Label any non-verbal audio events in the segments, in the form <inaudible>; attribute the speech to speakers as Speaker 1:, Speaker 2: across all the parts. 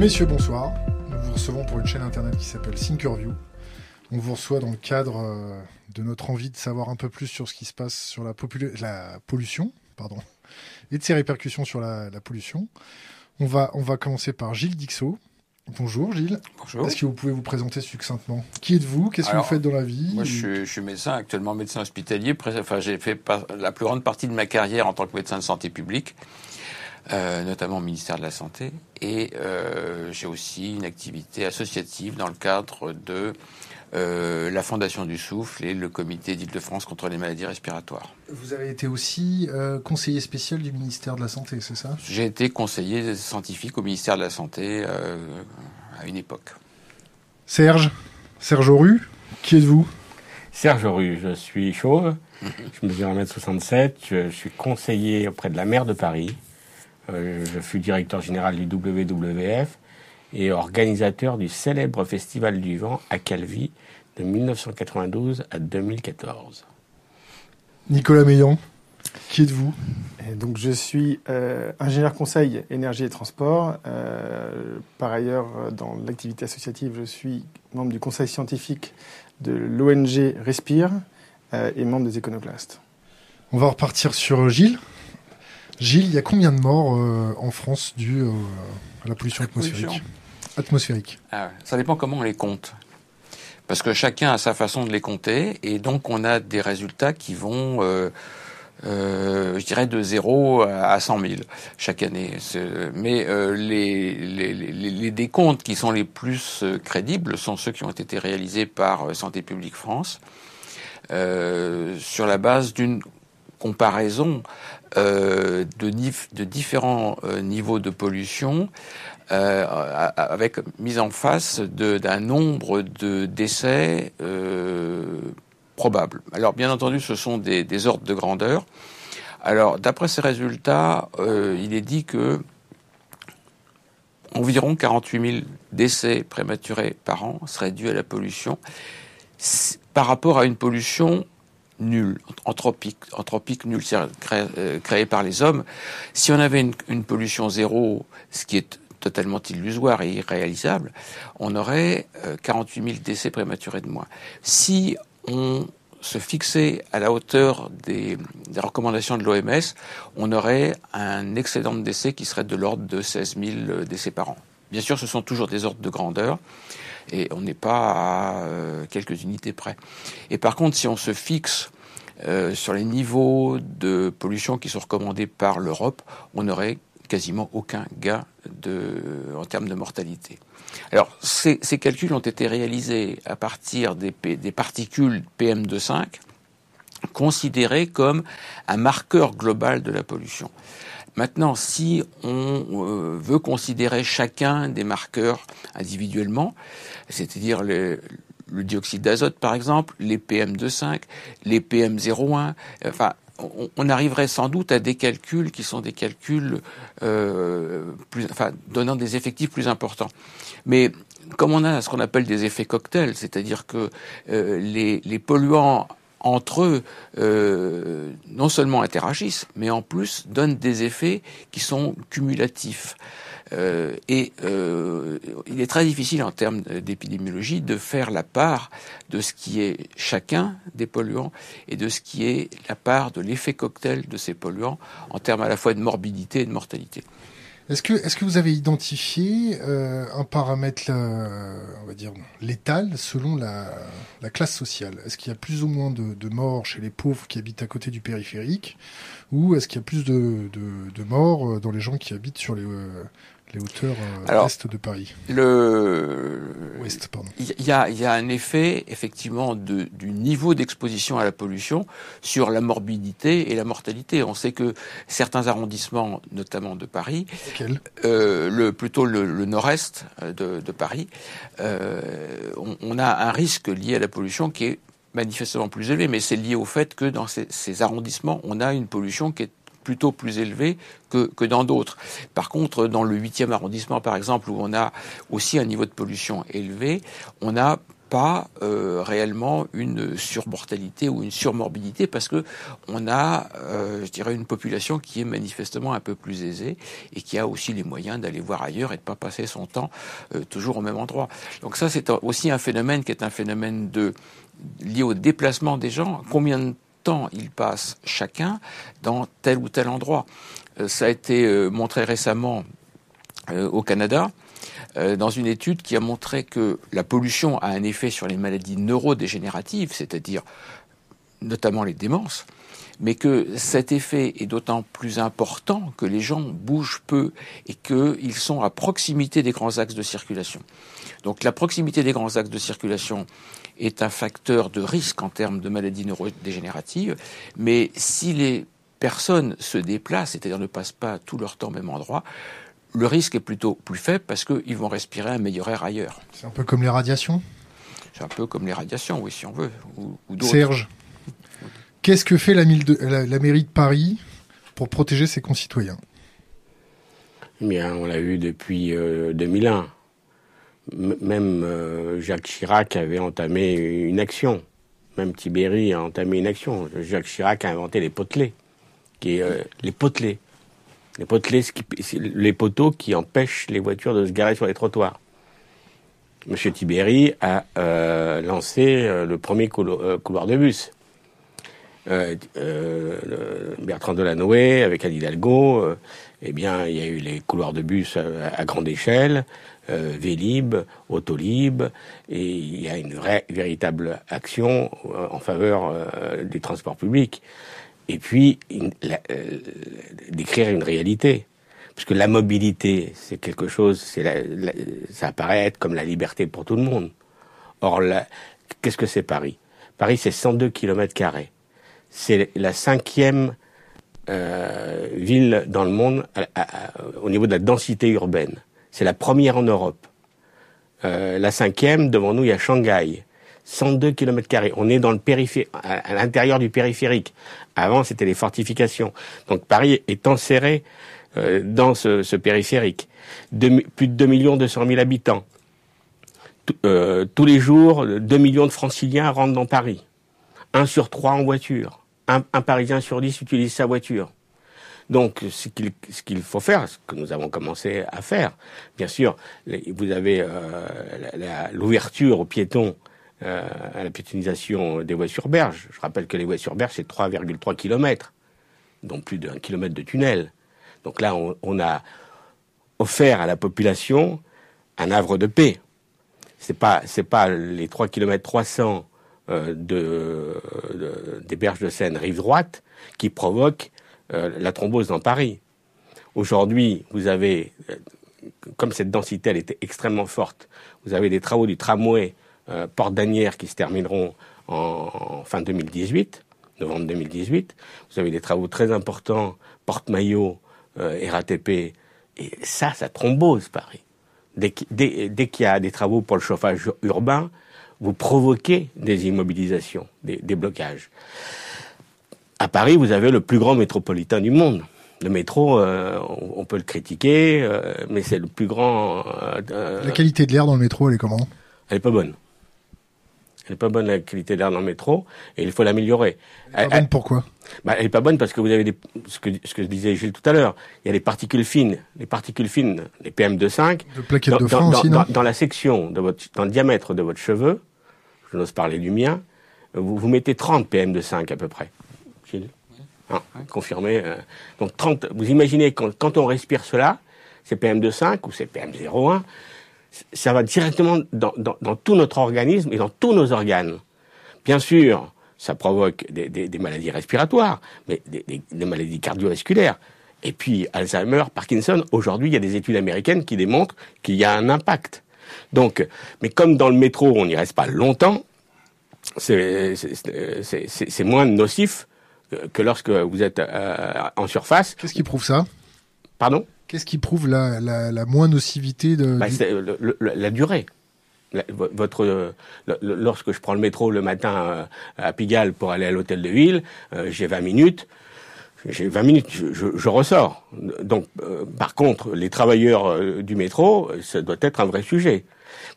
Speaker 1: Messieurs, bonsoir. Nous vous recevons pour une chaîne internet qui s'appelle Thinkerview. On vous reçoit dans le cadre euh, de notre envie de savoir un peu plus sur ce qui se passe sur la, la pollution pardon, et de ses répercussions sur la, pollution. On va, on va commencer par Gilles Dixot. Bonjour Gilles.
Speaker 2: Bonjour.
Speaker 1: Est-ce que vous pouvez vous présenter succinctement? Qui êtes-vous? Qu'est-ce que vous faites dans la vie?
Speaker 2: Moi, je suis, médecin, actuellement médecin hospitalier. Enfin, j'ai fait la plus grande partie de ma carrière en tant que médecin de santé publique. Euh, notamment au ministère de la Santé. Et euh, j'ai aussi une activité associative dans le cadre de euh, la Fondation du Souffle et le Comité d'Île-de-France contre les maladies respiratoires.
Speaker 1: Vous avez été aussi conseiller spécial du ministère de la Santé, c'est ça?
Speaker 2: J'ai été conseiller scientifique au ministère de la Santé à une époque.
Speaker 1: Serge Serge Auru, qui êtes-vous?
Speaker 3: Serge Auru, je suis chauve, <laughs> je mesure 1m67, je suis conseiller auprès de la maire de Paris, je fus directeur général du WWF et organisateur du célèbre Festival du Vent à Calvi de 1992 à 2014.
Speaker 1: Nicolas Meillan, qui êtes-vous?
Speaker 4: Donc je suis euh, ingénieur conseil énergie et transport. Euh, par ailleurs, dans l'activité associative, je suis membre du conseil scientifique de l'ONG Respire et membre des Éconoclastes.
Speaker 1: On va repartir sur Gilles. Gilles, il y a combien de morts euh, en France dues euh, à la pollution atmosphérique Atmosphérique.
Speaker 2: Ah ça dépend comment on les compte. Parce que chacun a sa façon de les compter, et donc on a des résultats qui vont, euh, je dirais, de 0 à 100 000 chaque année. Mais les, les, les, décomptes qui sont les plus crédibles sont ceux qui ont été réalisés par Santé publique France, sur la base d'une comparaison euh, de, différents euh, niveaux de pollution euh, avec mise en face d'un nombre de décès probables. Alors bien entendu, ce sont des, des ordres de grandeur. Alors d'après ces résultats, il est dit que environ 48 000 décès prématurés par an seraient dus à la pollution par rapport à une pollution nul, anthropique, anthropique nul, c'est euh, créé, par les hommes. Si on avait une, pollution zéro, ce qui est totalement illusoire et irréalisable, on aurait 48 euh, 000 décès prématurés de moins. Si on se fixait à la hauteur des, des recommandations de l'OMS, on aurait un excédent de décès qui serait de l'ordre de 16 000 décès par an. Bien sûr, ce sont toujours des ordres de grandeur et on n'est pas à euh, quelques unités près. Et par contre, si on se fixe euh, sur les niveaux de pollution qui sont recommandés par l'Europe, on n'aurait quasiment aucun gain en termes de mortalité. Alors, ces, calculs ont été réalisés à partir des particules PM2,5, considérées comme un marqueur global de la pollution. Maintenant, si on euh, veut considérer chacun des marqueurs individuellement, c'est-à-dire le, dioxyde d'azote par exemple, les PM2,5, les PM0,1, enfin, on, arriverait sans doute à des calculs qui sont des calculs euh, plus, donnant des effectifs plus importants. Mais comme on a ce qu'on appelle des effets cocktails, c'est-à-dire que euh, les polluants entre eux euh, non seulement interagissent, mais en plus donnent des effets qui sont cumulatifs. Euh, et euh, il est très difficile en termes d'épidémiologie de faire la part de ce qui est chacun des polluants et de ce qui est la part de l'effet cocktail de ces polluants en termes à la fois de morbidité et de mortalité.
Speaker 1: Est-ce que, est-ce que vous avez identifié euh, un paramètre, euh, on va dire, létal selon la, la classe sociale? Est-ce qu'il y a plus ou moins de, morts chez les pauvres qui habitent à côté du périphérique? Ou est-ce qu'il y a plus de, de, morts euh, dans les gens qui habitent sur les, les hauteurs euh, est de Paris.
Speaker 2: Le Il y a, y a un effet effectivement de, du niveau d'exposition à la pollution sur la morbidité et la mortalité. On sait que certains arrondissements, notamment de Paris, euh, le plutôt le, nord-est euh, de, de, Paris, euh, on, on a un risque lié à la pollution qui est manifestement plus élevé, mais c'est lié au fait que dans ces, ces, arrondissements, on a une pollution qui est plutôt plus élevé que, que dans d'autres. Par contre, dans le 8e arrondissement, par exemple, où on a aussi un niveau de pollution élevé, on a pas euh, réellement une surmortalité ou une surmorbidité parce que on a, euh, je dirais, une population qui est manifestement un peu plus aisée et qui a aussi les moyens d'aller voir ailleurs et de pas passer son temps euh, toujours au même endroit. Donc ça, c'est aussi un phénomène qui est un phénomène de lié au déplacement des gens. Combien de temps ils passent chacun dans tel ou tel endroit. Ça a été montré récemment au Canada euh, dans une étude qui a montré que la pollution a un effet sur les maladies neurodégénératives, c'est-à-dire notamment les démences, mais que cet effet est d'autant plus important que les gens bougent peu et qu'ils sont à proximité des grands axes de circulation. Donc la proximité des grands axes de circulation est un facteur de risque en termes de maladies neurodégénératives, mais si les personnes se déplacent, c'est-à-dire ne passent pas tout leur temps au même endroit, le risque est plutôt plus faible parce qu'ils vont respirer un meilleur air ailleurs.
Speaker 1: C'est un peu comme les radiations?
Speaker 2: C'est un peu comme les radiations, oui, si on veut. Ou,
Speaker 1: Serge, qu'est-ce que fait la, mairie de Paris pour protéger ses concitoyens?
Speaker 3: Eh Bien, on l'a vu depuis 2001. Euh, même euh, Jacques Chirac avait entamé une action. Même Tibéri a entamé une action. Jacques Chirac a inventé les potelets. Euh, les potelets les, les poteaux qui empêchent les voitures de se garer sur les trottoirs. Monsieur Tibéri a lancé le premier couloir de bus. Bertrand Delanoë avec Anne Hidalgo, eh bien, il y a eu les couloirs de bus à, grande échelle, Vélib, Autolib, et il y a une vraie, véritable action en faveur des transports publics et puis euh, d'écrire une réalité. Parce que la mobilité, c'est quelque chose, c'est ça apparaît être comme la liberté pour tout le monde. Or, qu'est-ce que c'est Paris? Paris, c'est 102 km carrés. C'est la cinquième euh, ville dans le monde au niveau de la densité urbaine. C'est la première en Europe. Euh, la cinquième, devant nous, il y a Shanghai. 102 km carrés. On est dans le périphérique, à, l'intérieur du périphérique. Avant, c'était les fortifications. Donc Paris est enserré euh, dans ce, périphérique. plus de 2 millions 200 000 habitants. Euh, tous les jours, 2 millions de franciliens rentrent dans Paris. Un sur trois en voiture. Un, Parisien sur dix utilise sa voiture. Donc, ce qu'il faut faire, ce que nous avons commencé à faire, bien sûr, vous avez euh, l'ouverture aux piétons euh, à la piétonisation des voies sur berge. Je rappelle que les voies sur berge, c'est 3,3 km, donc plus d'un kilomètre de tunnel. Donc là, on, a offert à la population un havre de paix. C'est pas c'est pas les 3 km 300 de, des berges de Seine rive droite qui provoquent euh, la thrombose dans Paris. Aujourd'hui, vous avez, euh, comme cette densité elle était extrêmement forte, vous avez des travaux du tramway euh, porte d'Anières qui se termineront en, fin 2018, novembre 2018. Vous avez des travaux très importants, porte-maillot, euh, RATP, et ça, ça thrombose Paris. Dès, qu'il y a des travaux pour le chauffage urbain, vous provoquez des immobilisations, des, blocages. À Paris, vous avez le plus grand métropolitain du monde. Le métro, euh, on, peut le critiquer, mais c'est le plus grand.
Speaker 1: la qualité de l'air dans le métro, elle est comment?
Speaker 3: Elle est pas bonne. Elle n'est pas bonne la qualité d'air dans le métro et il faut l'améliorer.
Speaker 1: Elle pas bonne pourquoi
Speaker 3: bah, Elle n'est pas bonne parce que vous avez des, ce, que, ce que disait Gilles tout à l'heure. Il y a des particules fines. Les particules fines, les PM2,5.
Speaker 1: De plaquettes de aussi,
Speaker 3: non? dans, la section, de votre, dans le diamètre de votre cheveu, je n'ose parler du mien, vous, vous mettez 30 PM2,5 à peu près. Gilles ah, Confirmé. Euh. donc 30, vous imaginez quand, quand on respire cela, c'est PM2,5 ou c'est PM0,1 ça va directement dans, tout notre organisme et dans tous nos organes. Bien sûr, ça provoque des, maladies respiratoires, mais des, maladies cardiovasculaires. Et puis Alzheimer, Parkinson, aujourd'hui, il y a des études américaines qui démontrent qu'il y a un impact. Donc, mais comme dans le métro, on n'y reste pas longtemps, c'est moins nocif que lorsque vous êtes euh, en surface.
Speaker 1: Qu'est-ce qui prouve ça?
Speaker 3: Pardon?
Speaker 1: Qu'est-ce qui prouve la, la, moins nocivité de
Speaker 3: bah, la durée. votre, lorsque je prends le métro le matin euh, à Pigalle pour aller à l'hôtel de ville, euh, j'ai 20 minutes. J'ai 20 minutes, je, ressors. Donc, euh, par contre, les travailleurs du métro, ça doit être un vrai sujet.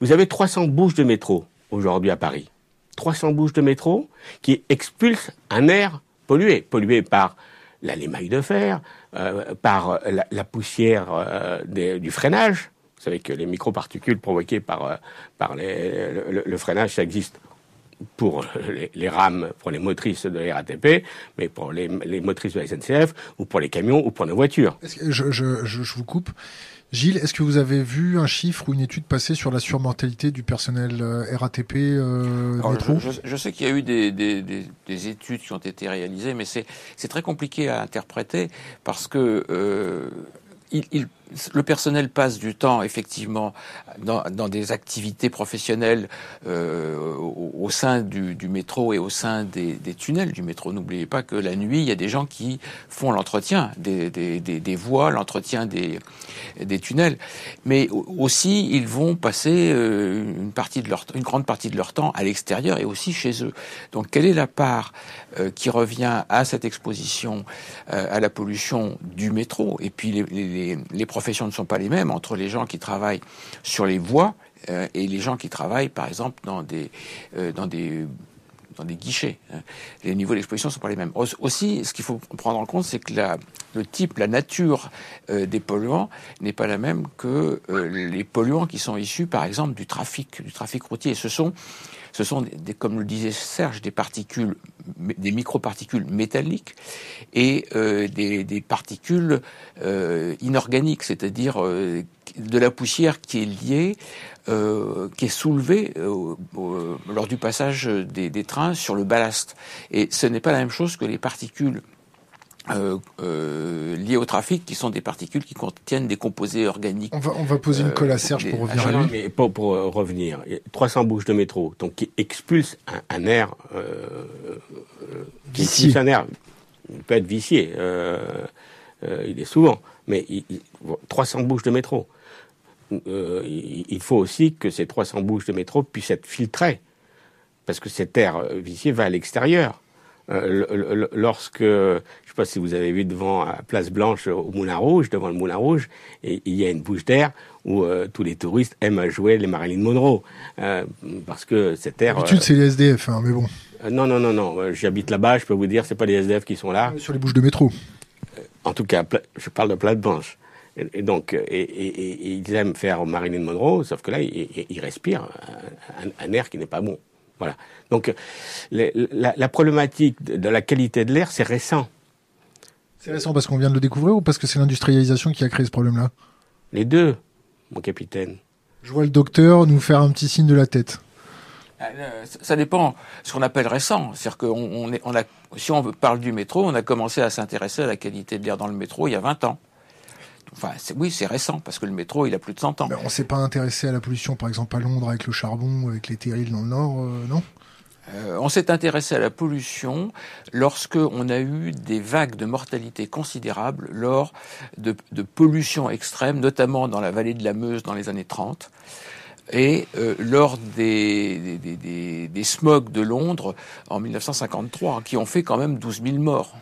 Speaker 3: Vous avez 300 bouches de métro aujourd'hui à Paris 300 bouches de métro qui expulsent un air pollué, pollué par la limaille de fer, euh, par la, poussière euh, du freinage. Vous savez que les microparticules provoquées par, euh, par le, freinage, ça existe pour <laughs> les, rames, pour les motrices de la RATP, mais pour les, motrices de la SNCF, ou pour les camions, ou pour les voitures.
Speaker 1: je, je, vous coupe. Gilles, est-ce que vous avez vu un chiffre ou une étude passer sur la surmortalité du personnel euh, RATP euh, métro
Speaker 2: je, sais qu'il y a eu des, des, études qui ont été réalisées, mais c'est très compliqué à interpréter parce que euh, il, le personnel passe du temps effectivement dans, des activités professionnelles euh, au, sein du, métro et au sein des, tunnels du métro. N'oubliez pas que la nuit, il y a des gens qui font l'entretien des, voies, l'entretien des, tunnels, mais aussi ils vont passer euh, une partie de leur, une grande partie de leur temps à l'extérieur et aussi chez eux. Donc, quelle est la part euh, qui revient à cette exposition à la pollution du métro et puis les, les professions ne sont pas les mêmes entre les gens qui travaillent sur les voies euh, et les gens qui travaillent, par exemple, dans des, euh, dans des guichets. Hein. Les niveaux d'exposition ne sont pas les mêmes. Aussi, ce qu'il faut prendre en compte, c'est que le type, la nature euh, des polluants n'est pas la même que les polluants qui sont issus, par exemple, du trafic, du trafic routier. Ce sont ce sont, comme le disait Serge, des particules, des microparticules métalliques et euh, des, particules euh, inorganiques, c'est-à-dire euh, de la poussière qui est liée, qui est soulevée lors du passage des, des trains sur le ballast. Et ce n'est pas la même chose que les particules euh, euh, liées au trafic, qui sont des particules qui contiennent des composés organiques.
Speaker 1: On va, on va poser une colle à Serge pour revenir à lui.
Speaker 3: Mais pour, pour euh, revenir, 300 bouches de métro, donc qui expulsent un, un air, euh, qui expulse un air, il peut être vicié, il est souvent, mais 300 bouches de métro. il faut aussi que ces 300 bouches de métro puissent être filtrées, parce que cet air vicié va à l'extérieur. Euh, lorsque, je ne sais pas si vous avez vu devant la Place Blanche au Moulin Rouge, devant le Moulin Rouge, et il y a une bouche d'air où euh, tous les touristes aiment jouer les Marilyn Monroe, euh, parce que cet air.
Speaker 1: D'habitude, c'est les SDF, hein, mais bon.
Speaker 3: non, non, non, non. J'habite là-bas, je peux vous dire, c'est pas les SDF qui sont là.
Speaker 1: Sur les bouches de métro.
Speaker 3: En tout cas, je parle de Place Blanche. Et, donc, et, ils aiment faire Marilyn Monroe, sauf que là, ils, respirent un air qui n'est pas bon. Voilà. Donc la, problématique de la qualité de l'air, c'est récent.
Speaker 1: C'est récent parce qu'on vient de le découvrir ou parce que c'est l'industrialisation qui a créé ce problème-là?
Speaker 3: Les deux, mon capitaine.
Speaker 1: Je vois le docteur nous faire un petit signe de la tête.
Speaker 2: Euh, ça dépend ce qu'on appelle récent. C'est-à-dire qu'on on a, si on parle du métro, on a commencé à s'intéresser à la qualité de l'air dans le métro il y a 20 ans. Enfin, oui, c'est récent, parce que le métro, il a plus de 100 ans.
Speaker 1: on ne s'est pas intéressé à la pollution, par exemple, à Londres, avec le charbon, avec les terrils dans le Nord, euh, non?
Speaker 2: Euh, on s'est intéressé à la pollution lorsque on a eu des vagues de mortalité considérables lors de, de pollution extrême, notamment dans la vallée de la Meuse dans les années 30 et euh, lors des, des, des, des, smogs de Londres en 1953, qui ont fait quand même 12 000 morts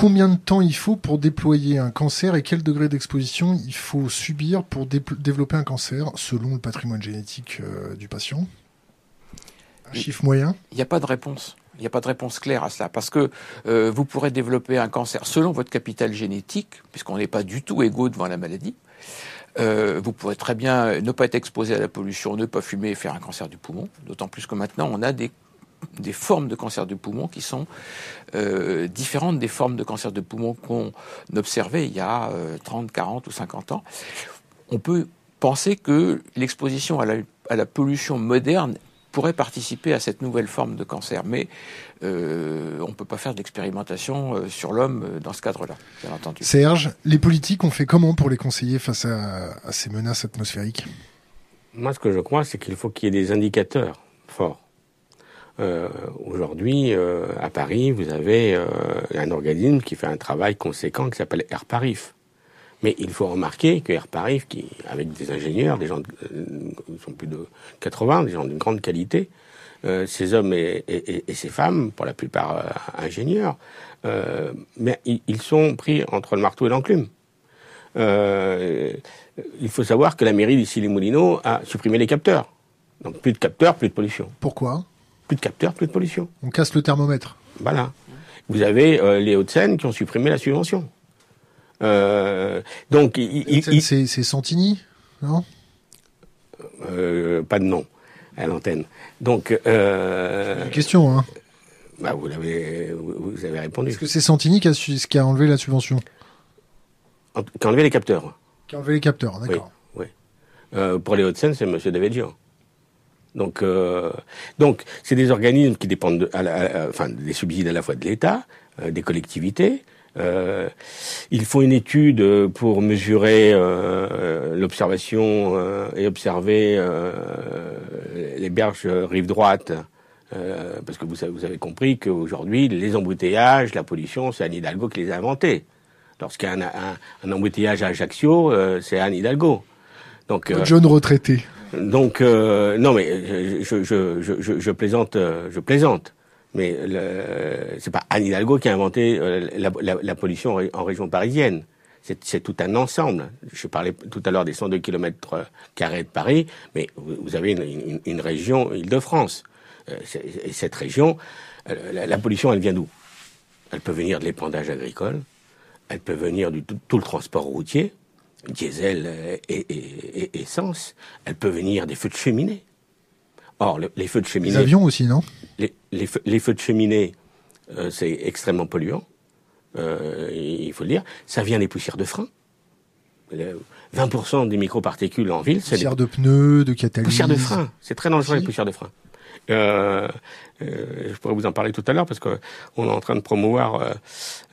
Speaker 1: combien de temps il faut pour déployer un cancer et quel degré d'exposition il faut subir pour développer un cancer selon le patrimoine génétique euh, du patient? Un chiffre moyen?
Speaker 2: Il n'y a pas de réponse. Il n'y a pas de réponse claire à cela parce que euh, vous pourrez développer un cancer selon votre capital génétique, puisqu'on n'est pas du tout égaux devant la maladie. Euh, vous pourrez très bien ne pas être exposé à la pollution, ne pas fumer et faire un cancer du poumon. D'autant plus que maintenant on a des des formes de cancer du poumon qui sont euh, différentes des formes de cancer de poumon qu'on observait il y a 30, euh, 40 ou 50 ans. On peut penser que l'exposition à la, pollution moderne pourrait participer à cette nouvelle forme de cancer, mais euh, on ne peut pas faire d'expérimentation sur l'homme dans ce cadre-là, bien entendu.
Speaker 1: Serge, les politiques ont fait comment pour les conseiller face à, à ces menaces atmosphériques?
Speaker 3: Moi, ce que je crois, c'est qu'il faut qu'il y ait des indicateurs forts. Euh, aujourd'hui, euh, à Paris, vous avez euh, un organisme qui fait un travail conséquent qui s'appelle AirParif. Mais il faut remarquer que AirParif, qui, avec des ingénieurs, des gens, ils sont plus de 80, des gens d'une grande qualité, ces hommes et, ces femmes, pour la plupart ingénieurs, mais ils, sont pris entre le marteau et l'enclume. il faut savoir que la mairie d'Issy-les-Moulineaux a supprimé les capteurs Donc plus de capteurs, plus de pollution.
Speaker 1: Pourquoi?
Speaker 3: Plus de capteurs, plus de pollution.
Speaker 1: On casse le thermomètre.
Speaker 3: Voilà. Vous avez euh, les Hauts-de-Seine qui ont supprimé la subvention. Euh, donc,
Speaker 1: C'est Santini, non?
Speaker 3: Euh, pas de nom à l'antenne. Donc, euh,
Speaker 1: Une question, hein.
Speaker 3: bah, vous l'avez, vous, avez répondu.
Speaker 1: Est-ce que c'est Santini qui a, su- qui a enlevé la subvention?
Speaker 3: En- Qui a enlevé les capteurs.
Speaker 1: Qui a enlevé les capteurs, d'accord.
Speaker 3: Oui. Pour les Hauts-de-Seine, c'est Monsieur David Donc, euh, donc, c'est des organismes qui dépendent, de, à la- à- enfin, des subsides à la fois de l'État, euh, des collectivités. Euh, ils font une étude pour mesurer euh, l'observation euh, et observer euh, les berges rive droite. euh, parce que vous, avez- vous avez compris qu'aujourd'hui, les embouteillages, la pollution, c'est Anne Hidalgo qui les a inventés. Lorsqu'il y a un, un, un embouteillage à Ajaccio, euh, c'est Anne Hidalgo. Donc, euh,
Speaker 1: Jeune retraité.
Speaker 3: Donc euh, non, mais je, je, je, je, je plaisante, euh, je plaisante. Mais c'est pas Anne Hidalgo qui a inventé euh, la, la, la pollution en, ré- en région parisienne. C'est tout un ensemble. Je parlais tout à l'heure des 102 km carrés de Paris, mais vous avez une, une, une région Île-de-France. Euh, cette région, euh, la, la pollution, elle vient d'où? Elle peut venir de l'épandage agricole, elle peut venir du tout, tout le transport routier, diesel euh, et, et- et- essence. Elle peut venir des feux de cheminée. Or, le- les feux de
Speaker 1: Les
Speaker 3: cheminée,
Speaker 1: avions aussi, non?
Speaker 3: Les, les feux, les feux de cheminée, euh, c'est extrêmement polluant. Euh, il faut le dire. Ça vient des poussières de frein. Le- 20% des microparticules en ville, c'est des
Speaker 1: Poussière de pneus, de catalyse.
Speaker 3: poussières de frein. C'est très dangereux les poussières de frein. Euh, euh, je pourrais vous en parler tout à l'heure parce qu'on est en train de promouvoir euh,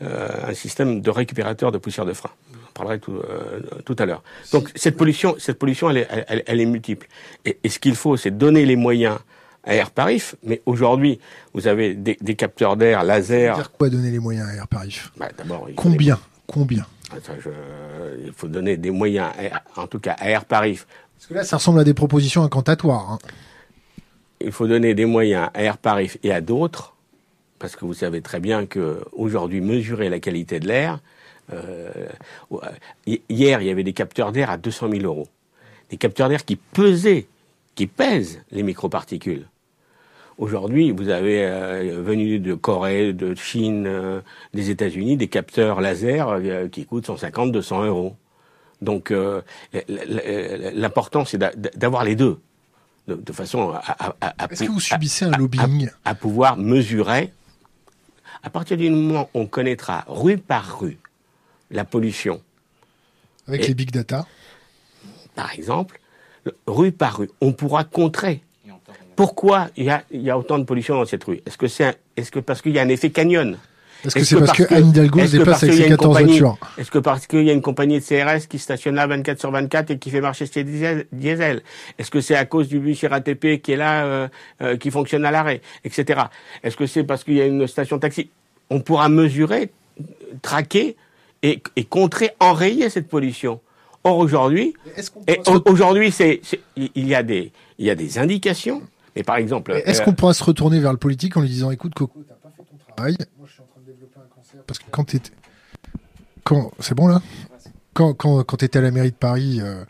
Speaker 3: euh, un système de récupérateur de poussière de frein. Parlerai tout, euh, tout à l'heure. Donc cette pollution, cette pollution, elle est, elle, elle est multiple. Et, et ce qu'il faut, c'est donner les moyens à Air Parif. Mais aujourd'hui, vous avez des, des capteurs d'air laser.
Speaker 1: Dire quoi donner les moyens à Air Parif
Speaker 3: Bah, D'abord,
Speaker 1: Combien? Combien?
Speaker 3: Des- Attends, je- il faut donner des moyens, à en tout cas à Air Parif,
Speaker 1: Parce que là, ça ressemble à des propositions incantatoires. hein.
Speaker 3: il faut donner des moyens à Air Paris et à d'autres, parce que vous savez très bien que aujourd'hui mesurer la qualité de l'air, hier il y avait des capteurs d'air à 200 000 euros, des capteurs d'air qui pesaient, qui pèsent les microparticules. Aujourd'hui, vous avez euh, venu de Corée, de Chine, euh, des États-Unis, des capteurs laser euh, qui coûtent 150, 200 euros. Donc, euh, l'important, c'est d'a- d'avoir les deux, de, de façon à, à- à- à
Speaker 1: Est-ce que vous subissez un lobbying
Speaker 3: à pouvoir mesurer. À partir du moment où on connaîtra rue par rue la pollution,
Speaker 1: avec
Speaker 3: Et-
Speaker 1: les big data.
Speaker 3: Par exemple, le- rue par rue, on pourra contrer. Pourquoi il y a, il y a autant de pollution dans cette rue? Est-ce que c'est un- est-ce que parce qu'il y a un effet canyon?
Speaker 1: Est-ce que c'est parce que Anne Hidalgo se avec
Speaker 3: qu'il y a
Speaker 1: ses
Speaker 3: une
Speaker 1: 14
Speaker 3: compagnie-
Speaker 1: voitures?
Speaker 3: Est-ce que parce qu'il y a une compagnie de CRS qui stationne là 24 sur 24 et qui fait marcher ses diesel diesel Est-ce que c'est à cause du bus RATP qui est là, euh, euh, qui fonctionne à l'arrêt, etc. Est-ce que c'est parce qu'il y a une station taxi? On pourra mesurer, traquer et, et contrer, enrayer cette pollution. Or aujourd'hui, au- aujourd'hui, c'est, c'est- il y a des, il y a des indications. Mais par exemple,
Speaker 1: Est-ce
Speaker 3: euh,
Speaker 1: qu'on pourra se retourner vers le politique en lui disant écoute Coco, t'as pas fait ton travail. Moi je suis en train de développer un cancer. Parce que quand t'étais. Quand... C'est bon là? Quand, quand, quand tu étais à la mairie de Paris, euh,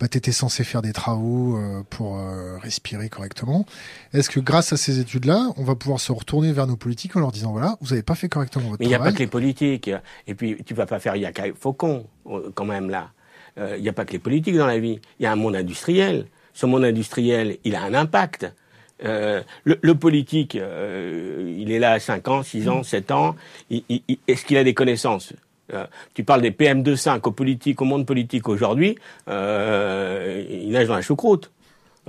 Speaker 1: bah, tu étais censé faire des travaux euh, pour euh, respirer correctement. Est-ce que grâce à ces études-là, on va pouvoir se retourner vers nos politiques en leur disant voilà, vous n'avez pas fait correctement votre
Speaker 3: Mais il n'y a pas
Speaker 1: travail
Speaker 3: que les politiques. Et puis, tu vas pas faire Yaka Faucon, euh, quand même, là. Euh, Il n'y a pas que les politiques dans la vie. Il y a un monde industriel. Ce monde industriel, il a un impact. Euh, le, le politique, euh, il est là à 5 ans, 6 ans, 7 ans. Il- il- il- Est-ce qu'il a des connaissances? Euh, Tu parles des PM25 au politique, au monde politique aujourd'hui, euh, il nage dans la choucroute.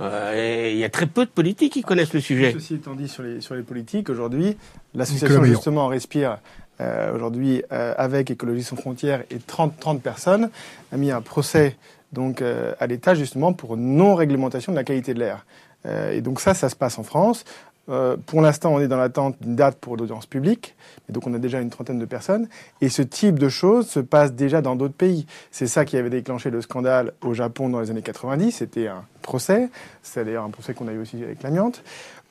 Speaker 3: Euh, il y a très peu de politiques qui connaissent le sujet.
Speaker 4: Ceci étant dit sur les, sur les politiques, aujourd'hui, l'association justement Respire, euh, aujourd'hui euh, avec Écologie sans frontières et 30, 30 personnes, a mis un procès donc euh, à l'État justement pour non-réglementation de la qualité de l'air. Euh, et donc ça, ça se passe en France. Euh, pour l'instant, on est dans l'attente d'une date pour l'audience publique, et donc on a déjà une trentaine de personnes. Et ce type de choses se passe déjà dans d'autres pays. C'est ça qui avait déclenché le scandale au Japon dans les années 90. C'était un procès. C'est d'ailleurs un procès qu'on a eu aussi avec l'amiante.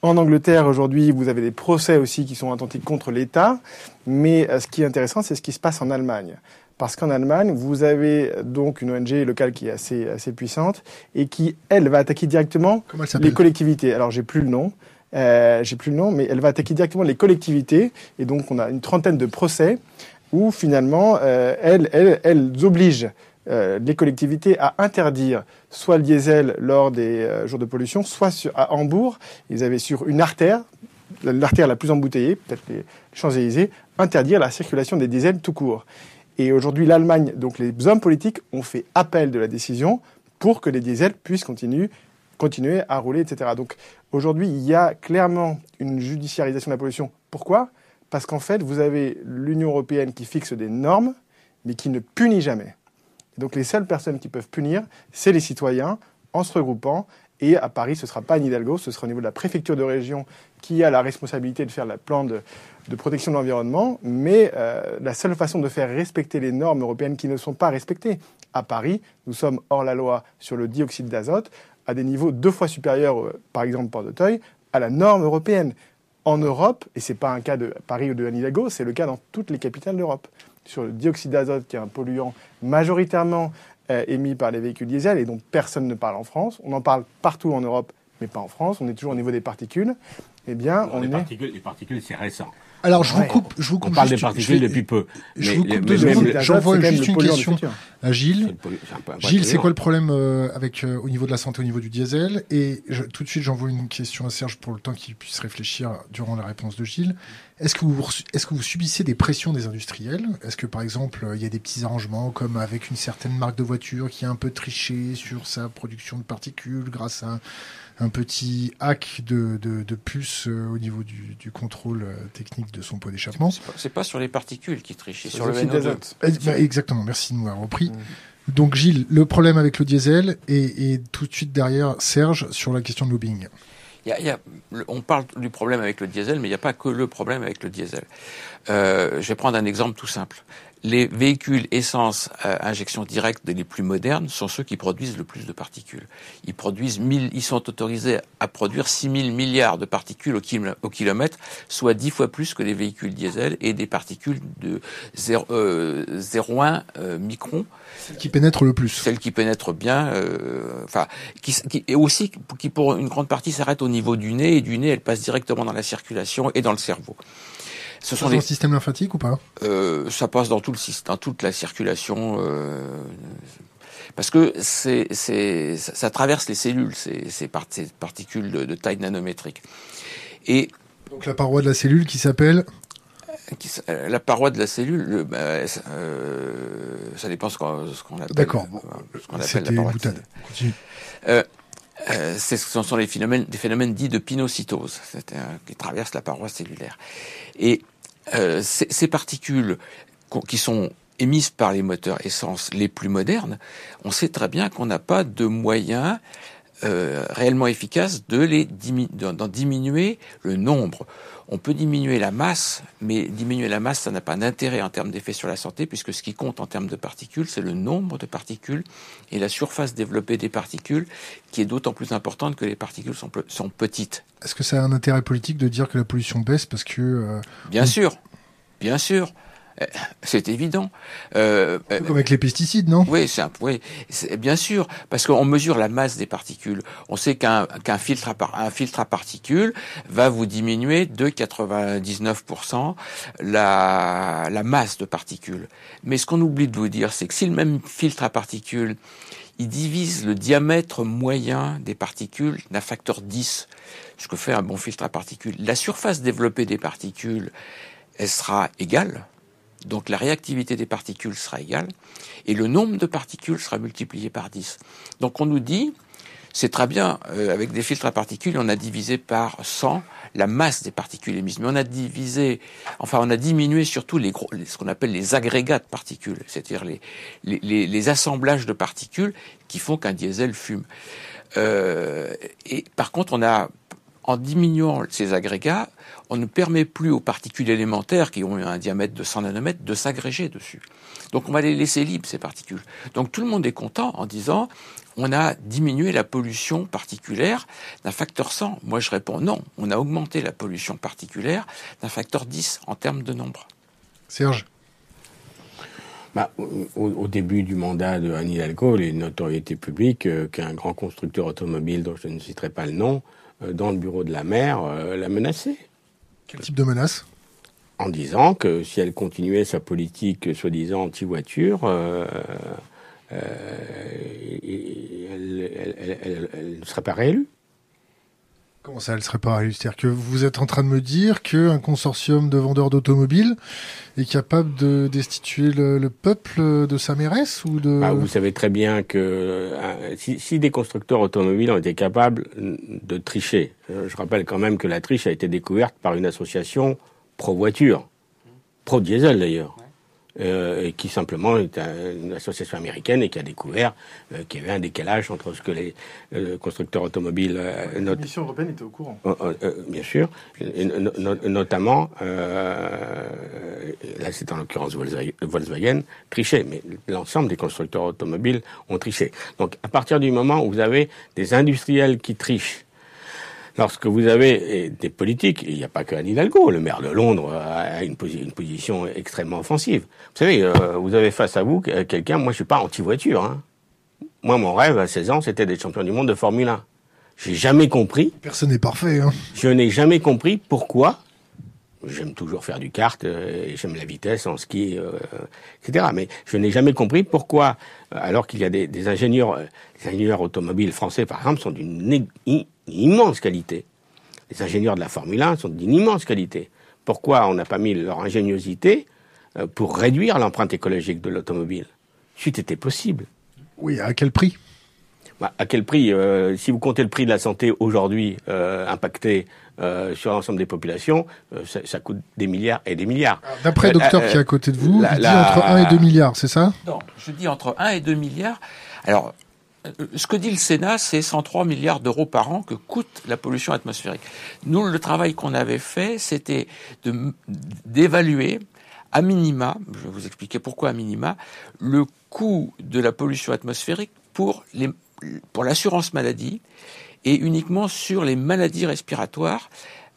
Speaker 4: En Angleterre, aujourd'hui, vous avez des procès aussi qui sont intentés contre l'État. Mais euh, ce qui est intéressant, c'est ce qui se passe en Allemagne. Parce qu'en Allemagne, vous avez donc une ONG locale qui est assez, assez puissante et qui, elle, va attaquer directement les collectivités. Alors, j'ai plus le nom. Euh, j'ai plus le nom, mais elle va attaquer directement les collectivités. Et donc, on a une trentaine de procès où finalement, euh, elles, elles, obligent euh, les collectivités à interdire soit le diesel lors des euh, jours de pollution, soit à Hambourg, ils avaient sur une artère, l'artère la plus embouteillée, peut-être les Champs-Élysées, interdire la circulation des diesels tout court. Et aujourd'hui, l'Allemagne, donc les hommes politiques, ont fait appel de la décision pour que les diesels puissent continuer, continuer à rouler, etc. Donc aujourd'hui, il y a clairement une judiciarisation de la pollution. Pourquoi? Parce qu'en fait, vous avez l'Union européenne qui fixe des normes, mais qui ne punit jamais. donc les seules personnes qui peuvent punir, c'est les citoyens en se regroupant. Et à Paris, ce ne sera pas Anne Hidalgo, ce sera au niveau de la préfecture de région qui a la responsabilité de faire le plan de, protection de l'environnement. Mais euh, la seule façon de faire respecter les normes européennes qui ne sont pas respectées, à Paris, nous sommes hors la loi sur le dioxyde d'azote à des niveaux deux fois supérieurs, euh, par exemple Port de Teuil, à la norme européenne. En Europe, et ce n'est pas un cas de Paris ou de Anne c'est le cas dans toutes les capitales d'Europe. Sur le dioxyde d'azote, qui est un polluant majoritairement euh, émis par les véhicules diesel et dont personne ne parle en France, on en parle partout en Europe, mais pas en France, on est toujours au niveau des particules, eh bien, on est...
Speaker 3: particules, les particules, c'est récent.
Speaker 1: Alors, je vous coupe, je vous
Speaker 3: coupe. On parle des particules depuis peu.
Speaker 1: Je vous coupe deux secondes. J'envoie juste une question à Gilles. Gilles, c'est quoi le problème euh, avec euh, au niveau de la santé, au niveau du diesel? Et je, tout de suite, j'envoie une question à Serge pour le temps qu'il puisse réfléchir durant la réponse de Gilles. Est-ce que vous est-ce que vous subissez des pressions des industriels? Est-ce que par exemple, il y a des petits arrangements comme avec une certaine marque de voiture qui a un peu triché sur sa production de particules grâce à un petit hack de, de, puce euh, au niveau du, du contrôle euh, technique de son pot d'échappement.
Speaker 2: C'est pas, pas, sur les particules qui triche, c'est sur le no
Speaker 1: eh, bah, exactement, merci de nous avoir repris. Mm. Donc Gilles, le problème avec le diesel et, et, tout de suite derrière Serge sur la question de lobbying.
Speaker 2: Il y a, on parle du problème avec le diesel, mais il n'y a pas que le problème avec le diesel. Euh, je vais prendre un exemple tout simple les véhicules essence à injection directe les plus modernes sont ceux qui produisent le plus de particules. Ils produisent ils sont autorisés à produire 6000 milliards de particules au, kilomètre, soit 10 fois plus que les véhicules diesel et des particules de 0,1 euh, euh, micron.
Speaker 1: Celles qui pénètrent le plus.
Speaker 2: Celles qui pénètrent bien, euh, enfin, qui, qui, et aussi qui pour une grande partie s'arrêtent au niveau du nez et du nez elles passent directement dans la circulation et dans le cerveau.
Speaker 1: Ce sont dans le système lymphatique ou pas?
Speaker 2: Euh, Ça passe dans tout le dans toute la circulation. Euh, parce que c'est, c'est, ça, traverse les cellules, ces, ces, particules de, taille nanométrique.
Speaker 1: Et donc la paroi de la cellule qui s'appelle
Speaker 2: euh, la paroi de la cellule, bah, euh, ça dépend ce qu'on, ce qu'on appelle.
Speaker 1: D'accord. Euh, ce qu'on appelle la paroi.
Speaker 2: Euh, euh, ce sont les phénomènes, des phénomènes dits de pinocytose, qui traversent la paroi cellulaire. Et euh, ces particules qui sont émises par les moteurs essence les plus modernes, on sait très bien qu'on n'a pas de moyens euh, réellement efficaces de les d'en diminuer le nombre. On peut diminuer la masse, mais diminuer la masse, ça n'a pas d'intérêt en termes d'effet sur la santé, puisque ce qui compte en termes de particules, c'est le nombre de particules et la surface développée des particules, qui est d'autant plus importante que les particules sont, sont petites.
Speaker 1: Est-ce que ça a un intérêt politique de dire que la pollution baisse parce que... Euh,
Speaker 2: bien sûr, bien sûr. Euh, c'est évident.
Speaker 1: Euh, Comme avec les pesticides, non?
Speaker 2: Oui, c'est oui, bien sûr, parce qu'on mesure la masse des particules. On sait qu'un qu'un filtre à un filtre à particules va vous diminuer de 99% la la masse de particules. Mais ce qu'on oublie de vous dire, c'est que si le même filtre à particules il divise le diamètre moyen des particules d'un facteur 10, ce que fait un bon filtre à particules. La surface développée des particules, elle sera égale, donc la réactivité des particules sera égale, et le nombre de particules sera multiplié par 10. Donc on nous dit, c'est très bien, euh, avec des filtres à particules, on a divisé par 100 la masse des particules émises, mais on a divisé, enfin on a diminué surtout les gros, ce qu'on appelle les agrégats de particules, c'est-à-dire les, les, les, assemblages de particules qui font qu'un diesel fume. Euh, et par contre, on a en diminuant ces agrégats, on ne permet plus aux particules élémentaires qui ont un diamètre de 100 nanomètres de s'agréger dessus. Donc on va les laisser libres, ces particules. Donc tout le monde est content en disant on a diminué la pollution particulière d'un facteur 100. Moi je réponds non, on a augmenté la pollution particulière d'un facteur 10 en termes de nombre.
Speaker 1: Serge
Speaker 3: bah, au, début du mandat de Anne Hidalgo, les notoriétés publiques euh, qu'un grand constructeur automobile, dont je ne citerai pas le nom, euh, dans le bureau de la maire, l'a menacé.
Speaker 1: Quel type de menace?
Speaker 3: En disant que si elle continuait sa politique soi-disant anti-voiture, elle ne serait pas réélue.
Speaker 1: Comment ça, elle serait pas réélue C'est-à-dire que vous êtes en train de me dire qu'un consortium de vendeurs d'automobiles est capable de destituer le, peuple de sa mairesse ou de...
Speaker 3: Bah, vous savez très bien que euh, si, des constructeurs automobiles ont été capables de tricher, je rappelle quand même que la triche a été découverte par une association pro-voiture, pro-diesel d'ailleurs euh, qui simplement est une association américaine et qui a découvert euh, qu'il y avait un décalage entre ce que les euh, constructeurs automobiles...
Speaker 4: Euh, la Commission européenne était au courant.
Speaker 3: Oh, oh, bien sûr, notamment, là c'est en l'occurrence Volkswagen, triché, mais l'ensemble des constructeurs automobiles ont triché. Donc à partir du moment où vous avez des industriels qui trichent, lorsque vous avez des politiques, il n'y a pas que Anne Hidalgo, le maire de Londres a une, position extrêmement offensive. Vous savez, euh, vous avez face à vous quelqu'un, moi je suis pas anti-voiture. Hein. Moi mon rêve à 16 ans c'était d'être champion du monde de Formule 1. J'ai jamais compris.
Speaker 1: Personne n'est parfait. Hein.
Speaker 3: Je n'ai jamais compris pourquoi. J'aime toujours faire du kart, euh, j'aime la vitesse en ski, euh, etc. Mais je n'ai jamais compris pourquoi, alors qu'il y a des, ingénieurs, des ingénieurs automobiles français par exemple, sont d'une immense qualité. Les ingénieurs de la Formule 1 sont d'une immense qualité. Pourquoi on n'a pas mis leur ingéniosité euh, pour réduire l'empreinte écologique de l'automobile? C'eût été possible.
Speaker 1: Oui, à quel prix?
Speaker 3: Bah, À quel prix euh, Si vous comptez le prix de la santé aujourd'hui euh, impacté sur l'ensemble des populations, ça, coûte des milliards et des milliards.
Speaker 1: D'après le docteur qui est à côté de vous, il dit entre 1 et 2 milliards, c'est ça?
Speaker 2: Non, je dis entre 1 et 2 milliards. Alors, ce que dit le Sénat, c'est 103 milliards d'euros par an que coûte la pollution atmosphérique. Nous, le travail qu'on avait fait, c'était d'évaluer à minima, je vais vous expliquer pourquoi à minima, le coût de la pollution atmosphérique pour l'assurance maladie et uniquement sur les maladies respiratoires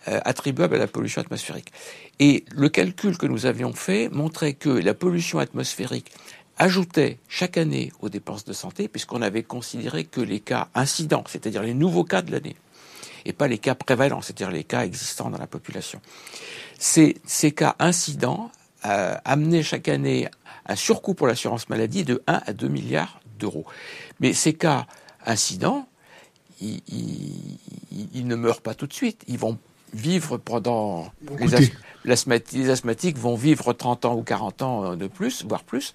Speaker 2: euh, attribuables à la pollution atmosphérique. Et le calcul que nous avions fait montrait que la pollution atmosphérique ajoutait chaque année aux dépenses de santé, puisqu'on avait considéré que les cas incidents, c'est-à-dire les nouveaux cas de l'année, et pas les cas prévalents, c'est-à-dire les cas existants dans la population. Ces, ces cas incidents euh, amenaient chaque année un surcoût pour l'assurance maladie de 1 à 2 milliards d'euros. Mais ces cas incidents, ils, ils, ne meurent pas tout de suite. Ils vont vivre pendant... Les, les, asthmatiques vont vivre 30 ans ou 40 ans euh, de plus, voire plus.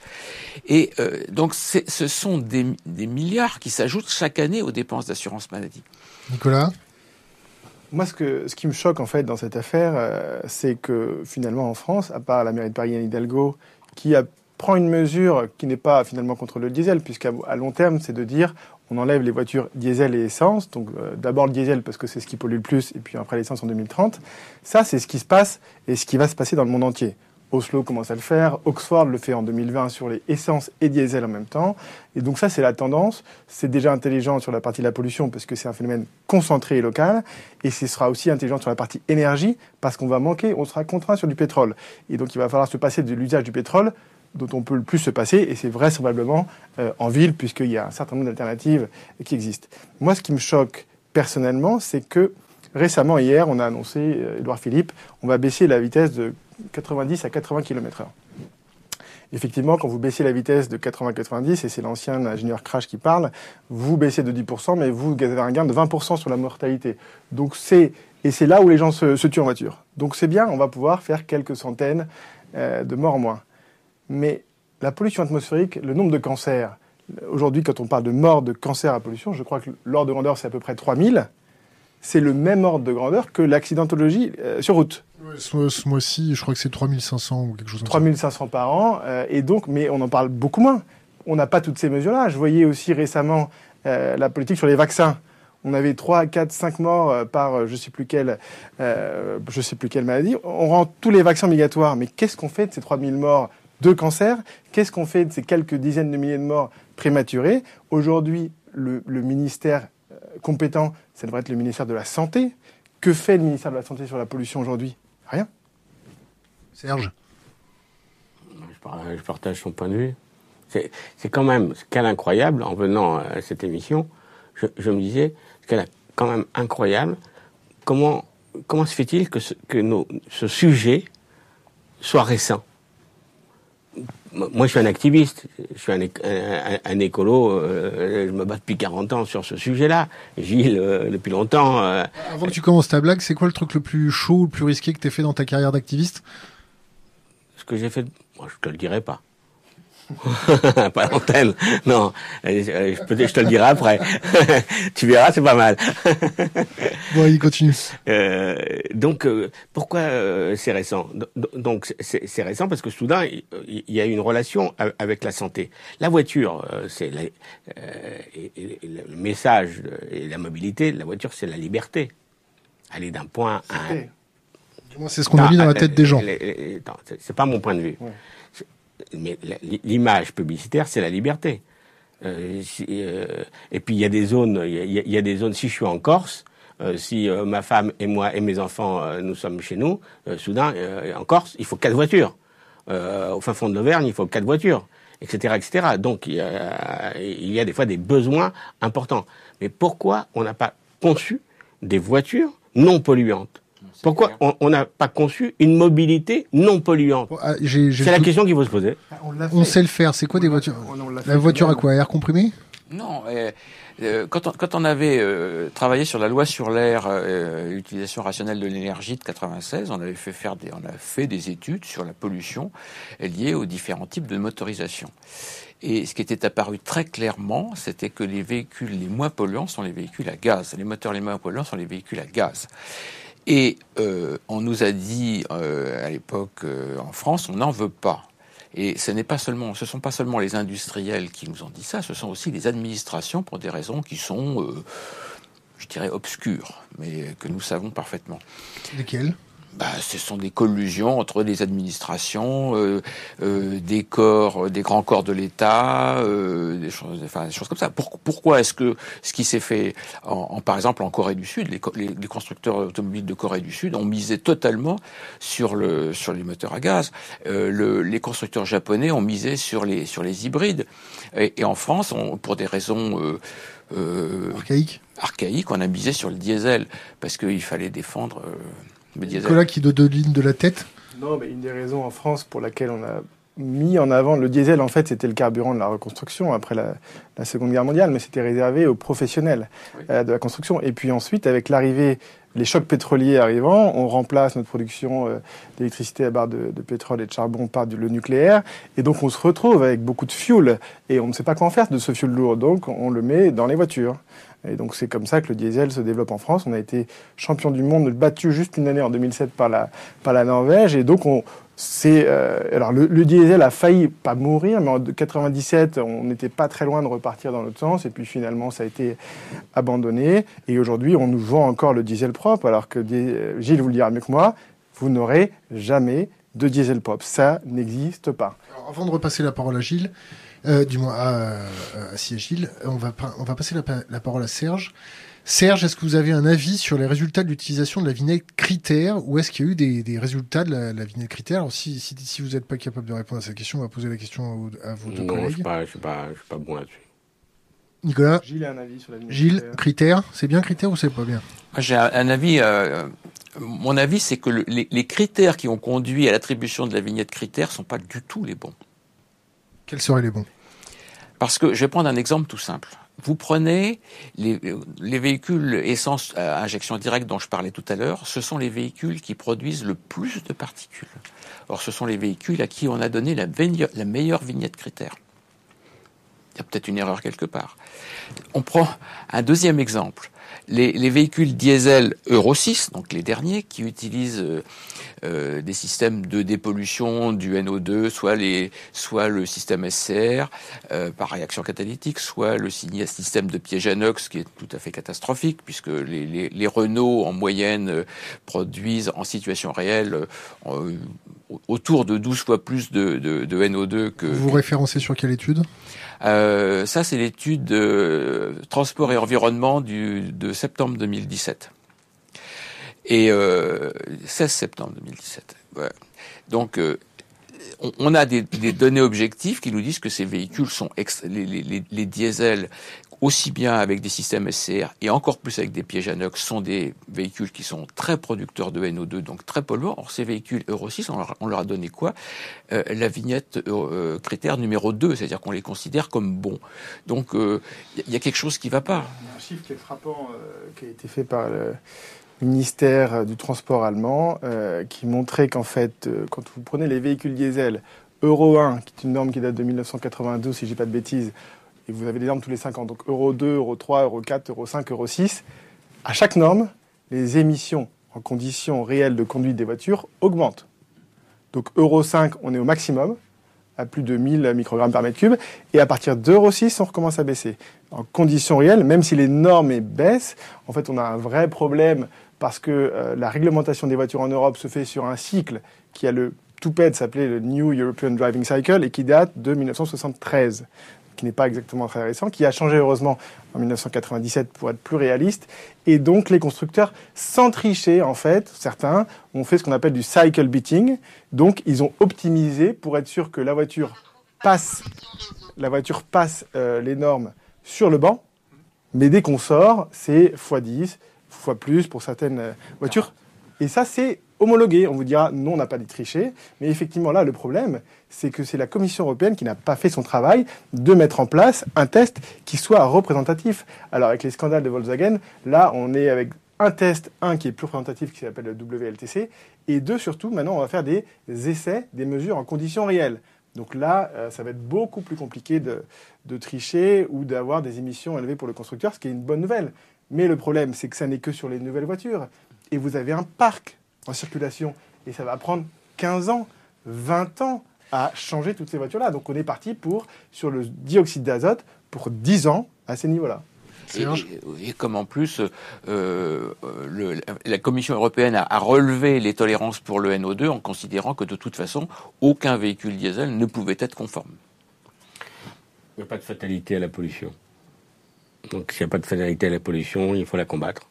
Speaker 2: Et euh, donc ce sont des, des milliards qui s'ajoutent chaque année aux dépenses d'assurance maladie.
Speaker 1: Nicolas?
Speaker 4: Moi, ce, que, ce qui me choque en fait dans cette affaire, euh, c'est que finalement en France, à part la mairie de Paris Anne Hidalgo, qui a, prend une mesure qui n'est pas finalement contre le diesel, puisqu'à long terme, c'est de dire on enlève les voitures diesel et essence, donc euh, d'abord le diesel parce que c'est ce qui pollue le plus, et puis après l'essence en 2030. Ça, c'est ce qui se passe et ce qui va se passer dans le monde entier. Oslo commence à le faire, Oxford le fait en 2020 sur les essences et diesel en même temps. Et donc ça, c'est la tendance. C'est déjà intelligent sur la partie de la pollution parce que c'est un phénomène concentré et local. Et ce sera aussi intelligent sur la partie énergie parce qu'on va manquer, on sera contraint sur du pétrole. Et donc il va falloir se passer de l'usage du pétrole dont on peut le plus se passer, et c'est vraisemblablement euh, en ville, puisqu'il y a un certain nombre d'alternatives qui existent. Moi, ce qui me choque personnellement, c'est que récemment, hier, on a annoncé, Edouard euh, Philippe, on va baisser la vitesse de 90 à 80 km/h. Effectivement, quand vous baissez la vitesse de 80-90, et c'est l'ancien ingénieur Crash qui parle, vous baissez de 10%, mais vous avez un gain de 20% sur la mortalité. Donc c'est et c'est là où les gens se, tuent en voiture. Donc c'est bien, on va pouvoir faire quelques centaines euh, de morts en moins. Mais la pollution atmosphérique, le nombre de cancers, aujourd'hui, quand on parle de morts de cancer à pollution, je crois que l'ordre de grandeur, c'est à peu près 3000. C'est le même ordre de grandeur que l'accidentologie euh, sur route.
Speaker 1: ce, mois-ci, je crois que c'est 3500 ou quelque chose comme
Speaker 4: 3500 par an. Euh, et donc, mais on en parle beaucoup moins. On n'a pas toutes ces mesures-là. Je voyais aussi récemment euh, la politique sur les vaccins. On avait 3, 4, 5 morts par je sais plus quelle, je sais plus quelle maladie. On rend tous les vaccins obligatoires. Mais qu'est-ce qu'on fait de ces 3000 morts de cancer. Qu'est-ce qu'on fait de ces quelques dizaines de milliers de morts prématurés Aujourd'hui, le, ministère euh, compétent, ça devrait être le ministère de la Santé. Que fait le ministère de la Santé sur la pollution aujourd'hui? Rien.
Speaker 1: Serge?
Speaker 3: Je partage son point de vue. C'est quand même ce qu'elle incroyable en venant à cette émission. Je, je me disais, ce qu'elle a quand même incroyable. Comment comment se fait-il que ce, que nos, ce sujet soit récent? Moi, je suis un activiste, je suis un, un, écolo, euh, je me bats depuis 40 ans sur ce sujet-là. Gilles, euh, depuis longtemps. Euh,
Speaker 1: Avant que tu commences ta blague, c'est quoi le truc le plus chaud, le plus risqué que tu fait dans ta carrière d'activiste?
Speaker 3: Ce que j'ai fait, moi, je te le dirai pas. <laughs> pas l'antenne. Non, euh, je, peux, je te le dirai après. <laughs> tu verras, c'est pas mal. <laughs>
Speaker 1: bon, il continue.
Speaker 3: Euh, donc, euh, pourquoi euh, c'est récent? Donc, c'est récent parce que soudain, il y a une relation avec la santé. La voiture, c'est le message et la mobilité. La voiture, c'est la liberté. Aller d'un point à un.
Speaker 1: C'est ce qu'on a dit dans la tête des gens.
Speaker 3: C'est pas mon point de vue. Ouais mais l'image publicitaire, c'est la liberté. Euh, euh, et puis il y a des zones, il y, a, des zones. Si je suis en Corse, euh, si ma femme et moi et mes enfants nous sommes chez nous, soudain en Corse, il faut quatre voitures. au fin fond de l'Auvergne, il faut quatre voitures, etc., etc. Donc il y, a, il y a des fois des besoins importants. Mais pourquoi on n'a pas conçu des voitures non polluantes? Pourquoi on n'a pas conçu une mobilité non polluante ah, C'est la question qu'il faut se poser.
Speaker 1: Ah, on, sait le faire. C'est quoi des voitures La voiture à quoi Air comprimé?
Speaker 2: Non. Euh, quand, on, quand, on, avait euh, travaillé sur la loi sur l'air, euh, utilisation rationnelle de l'énergie de 96, on avait fait faire des, on a fait des études sur la pollution liée aux différents types de motorisation. Et ce qui était apparu très clairement, c'était que les véhicules les moins polluants sont les véhicules à gaz. Les moteurs les moins polluants sont les véhicules à gaz. Et euh, on nous a dit euh, à l'époque euh, en France, on n'en veut pas. Et ce n'est pas seulement, ce sont pas seulement les industriels qui nous ont dit ça, ce sont aussi les administrations pour des raisons qui sont, je dirais, obscures, mais que nous savons parfaitement.
Speaker 1: Lesquelles?
Speaker 2: Bah, ce sont des collusions entre des administrations, euh, euh, des corps, euh, des grands corps de l'État, euh, des choses, enfin des choses comme ça. pourquoi est-ce que ce qui s'est fait, en, par exemple en Corée du Sud, les, les, constructeurs automobiles de Corée du Sud ont misé totalement sur le sur les moteurs à gaz. Euh, le, les constructeurs japonais ont misé sur les sur les hybrides. Et, et en France, on, pour des raisons
Speaker 1: euh, archaïques,
Speaker 2: archaïques, on a misé sur le diesel parce qu'il fallait défendre
Speaker 1: Nicolas qui de deux lignes de la tête.
Speaker 4: Non, mais une des raisons en France pour laquelle on a mis en avant le diesel, en fait, c'était le carburant de la reconstruction après la, Seconde Guerre mondiale, mais c'était réservé aux professionnels euh, de la construction. Et puis ensuite, avec l'arrivée, les chocs pétroliers arrivant, on remplace notre production euh, d'électricité à barre de, pétrole et de charbon par du, le nucléaire, et donc on se retrouve avec beaucoup de fuel, et on ne sait pas quoi en faire de ce fuel lourd, donc on le met dans les voitures. Et donc c'est comme ça que le diesel se développe en France. On a été champion du monde, battu juste une année en 2007 par la, par la Norvège. Et donc on, c'est euh, alors le, diesel a failli pas mourir, mais en 97 on n'était pas très loin de repartir dans l'autre sens, et puis finalement ça a été abandonné. Et aujourd'hui on nous vend encore le diesel propre, alors que Gilles vous le dira mieux que moi, vous n'aurez jamais de diesel propre, ça n'existe pas.
Speaker 1: Avant de repasser la parole à Gilles, euh, du moins à, à, Gilles. On va, on va passer la, parole à Serge. Serge, est-ce que vous avez un avis sur les résultats de l'utilisation de la vignette critère ou est-ce qu'il y a eu des, résultats de la, vignette critère? Alors, si, si, vous n'êtes pas capable de répondre à cette question, on va poser la question à, vos deux collègues.
Speaker 3: Non, je ne pas, suis pas, pas bon là-dessus.
Speaker 1: Nicolas
Speaker 4: Gilles a un avis sur la vignette
Speaker 1: Gilles, critère, c'est bien critère ou c'est pas bien?
Speaker 2: J'ai un, avis. Euh, mon avis, c'est que les, les, critères qui ont conduit à l'attribution de la vignette critère sont pas du tout les bons.
Speaker 1: Quels seraient les bons?
Speaker 2: Parce que je vais prendre un exemple tout simple. Vous prenez les, véhicules essence à injection directe dont je parlais tout à l'heure, ce sont les véhicules qui produisent le plus de particules. Or, ce sont les véhicules à qui on a donné la, la meilleure vignette critère. Il y a peut-être une erreur quelque part. On prend un deuxième exemple les, véhicules diesel Euro 6, donc les derniers, qui utilisent euh, euh, des systèmes de dépollution du NO2, soit, le système SCR euh, par réaction catalytique, soit le système de piège anox qui est tout à fait catastrophique, puisque les, Renault en moyenne produisent en situation réelle autour de 12 fois plus de, de, de NO2 que...
Speaker 1: Vous référencez sur quelle étude?
Speaker 2: Euh, ça, c'est l'étude de transport et environnement du, de septembre 2017. Et euh, 16 septembre 2017. Ouais. Donc, euh, on, a des, données objectives qui nous disent que ces véhicules sont les, les, les, diesels aussi bien avec des systèmes SCR et encore plus avec des pièges à inox, sont des véhicules qui sont très producteurs de NO2, donc très polluants. Or, ces véhicules Euro 6, on leur, a donné quoi? Euh, La vignette euh, critère numéro 2, c'est-à-dire qu'on les considère comme bons. Donc, il y, a quelque chose qui ne va pas.
Speaker 4: Il y a un chiffre qui est frappant, qui a été fait par le ministère du Transport allemand euh, qui montrait qu'en fait, euh, quand vous prenez les véhicules diesel Euro 1, qui est une norme qui date de 1992, si je dis pas de bêtises, et vous avez des normes tous les 5 ans, donc Euro 2, Euro 3, Euro 4, Euro 5, Euro 6, à chaque norme, les émissions en conditions réelles de conduite des voitures augmentent. Donc Euro 5, on est au maximum, à plus de 1000 microgrammes par mètre cube. Et à partir d'Euro 6, on recommence à baisser. En conditions réelles, même si les normes baissent, en fait, on a un vrai problème parce que euh, la réglementation des voitures en Europe se fait sur un cycle qui a le toupet s'appelait le New European Driving Cycle et qui date de 1973 qui n'est pas exactement très récent, qui a changé heureusement en 1997 pour être plus réaliste. Et donc les constructeurs, sans tricher en fait, certains ont fait ce qu'on appelle du cycle beating. Donc ils ont optimisé pour être sûr que la voiture passe, la voiture passe euh, les normes sur le banc. Mais dès qu'on sort, c'est x10, fois plus pour certaines euh, voitures. Et ça, c'est homologué. On vous dira non, on n'a pas dit tricher. Mais effectivement, là, le problème, c'est que c'est la Commission européenne qui n'a pas fait son travail de mettre en place un test qui soit représentatif. Alors, avec les scandales de Volkswagen, là, on est avec un test, un qui est plus représentatif, qui s'appelle le WLTC, et deux, surtout, maintenant, on va faire des essais, des mesures en conditions réelles. Donc là, euh, ça va être beaucoup plus compliqué de, de tricher ou d'avoir des émissions élevées pour le constructeur, ce qui est une bonne nouvelle. Mais le problème, c'est que ça n'est que sur les nouvelles voitures. Et vous avez un parc en circulation. Et ça va prendre 15 ans, 20 ans à changer toutes ces voitures-là. Donc on est parti pour, sur le dioxyde d'azote pour 10 ans à ces niveaux-là.
Speaker 2: Et, comme en plus euh, la Commission européenne a, relevé les tolérances pour le NO2 en considérant que de toute façon, aucun véhicule diesel ne pouvait être conforme.
Speaker 3: Il n'y a pas de fatalité à la pollution. Donc s'il n'y a pas de finalité à la pollution, il faut la combattre.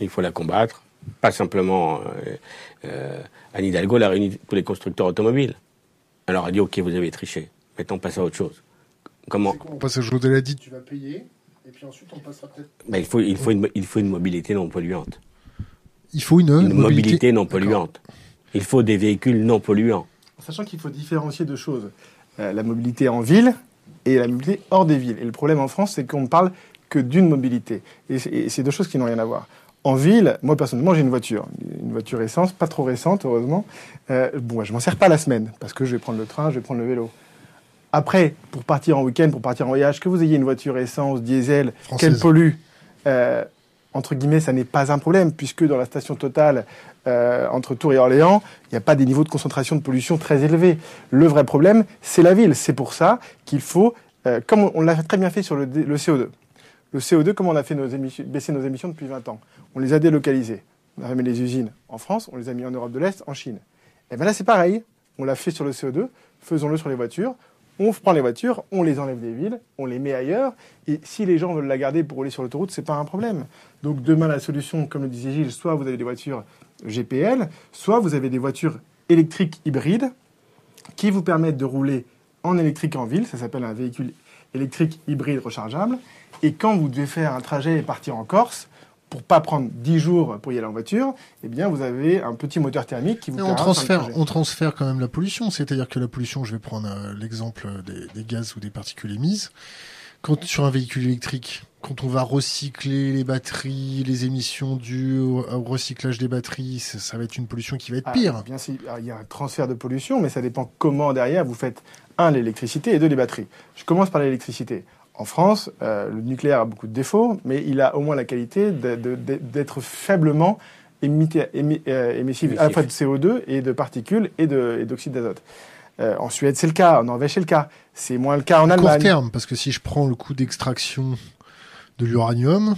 Speaker 3: Il faut la combattre. Pas simplement euh, euh, Anne Hidalgo l'a réuni tous les constructeurs automobiles. Alors elle a dit ok vous avez triché. Maintenant on passe à autre chose.
Speaker 1: Comment On passe à autre chose. Elle a dit tu vas payer et puis ensuite on passera peut-être.
Speaker 3: Ben, il faut il faut une il faut une mobilité non polluante.
Speaker 1: Il faut une,
Speaker 3: une mobilité, non polluante. Il faut des véhicules non polluants.
Speaker 4: Sachant qu'il faut différencier deux choses. Euh, la mobilité en ville et la mobilité hors des villes. Et le problème en France, c'est qu'on parle que d'une mobilité. Et c'est deux choses qui n'ont rien à voir. En ville, moi personnellement, j'ai une voiture, une voiture essence, pas trop récente, heureusement. Euh, bon, je m'en sers pas la semaine parce que je vais prendre le train, je vais prendre le vélo. Après, pour partir en week-end, pour partir en voyage, que vous ayez une voiture essence, diesel, qu'elle pollue, euh, entre guillemets, ça n'est pas un problème puisque dans la station totale euh, entre Tours et Orléans, il n'y a pas des niveaux de concentration de pollution très élevés. Le vrai problème, c'est la ville. C'est pour ça qu'il faut, euh, comme on l'a très bien fait sur le, le CO2, le CO2, comment on a fait baisser nos émissions depuis 20 ans? On les a délocalisées. On a mis les usines en France, on les a mis en Europe de l'Est, en Chine. Et bien là, c'est pareil. On l'a fait sur le CO2, faisons-le sur les voitures. On prend les voitures, on les enlève des villes, on les met ailleurs. Et si les gens veulent la garder pour rouler sur l'autoroute, c'est pas un problème. Donc demain, la solution, comme le disait Gilles, soit vous avez des voitures GPL, soit vous avez des voitures électriques hybrides qui vous permettent de rouler en électrique en ville. Ça s'appelle un véhicule électrique hybride rechargeable. Et quand vous devez faire un trajet et partir en Corse, pour pas prendre 10 jours pour y aller en voiture, eh bien, vous avez un petit moteur thermique qui vous
Speaker 1: permet on transfère, on transfère quand même la pollution. C'est-à-dire que la pollution, je vais prendre euh, l'exemple des, gaz ou des particules émises. Quand sur un véhicule électrique, quand on va recycler les batteries, les émissions dues au, recyclage des batteries, ça, va être une pollution qui va être ah, pire.
Speaker 4: bien sûr, il y a un transfert de pollution, mais ça dépend comment derrière vous faites un l'électricité et deux les batteries. Je commence par l'électricité. En France, euh, le nucléaire a beaucoup de défauts, mais il a au moins la qualité d'être faiblement émité, euh, émissif, à la fois de CO2 et de particules et d'oxyde d'azote. Euh, en Suède, c'est le cas. En Norvège, c'est le cas. C'est moins le cas en Allemagne.
Speaker 1: Court terme, parce que si je prends le coût d'extraction de l'uranium,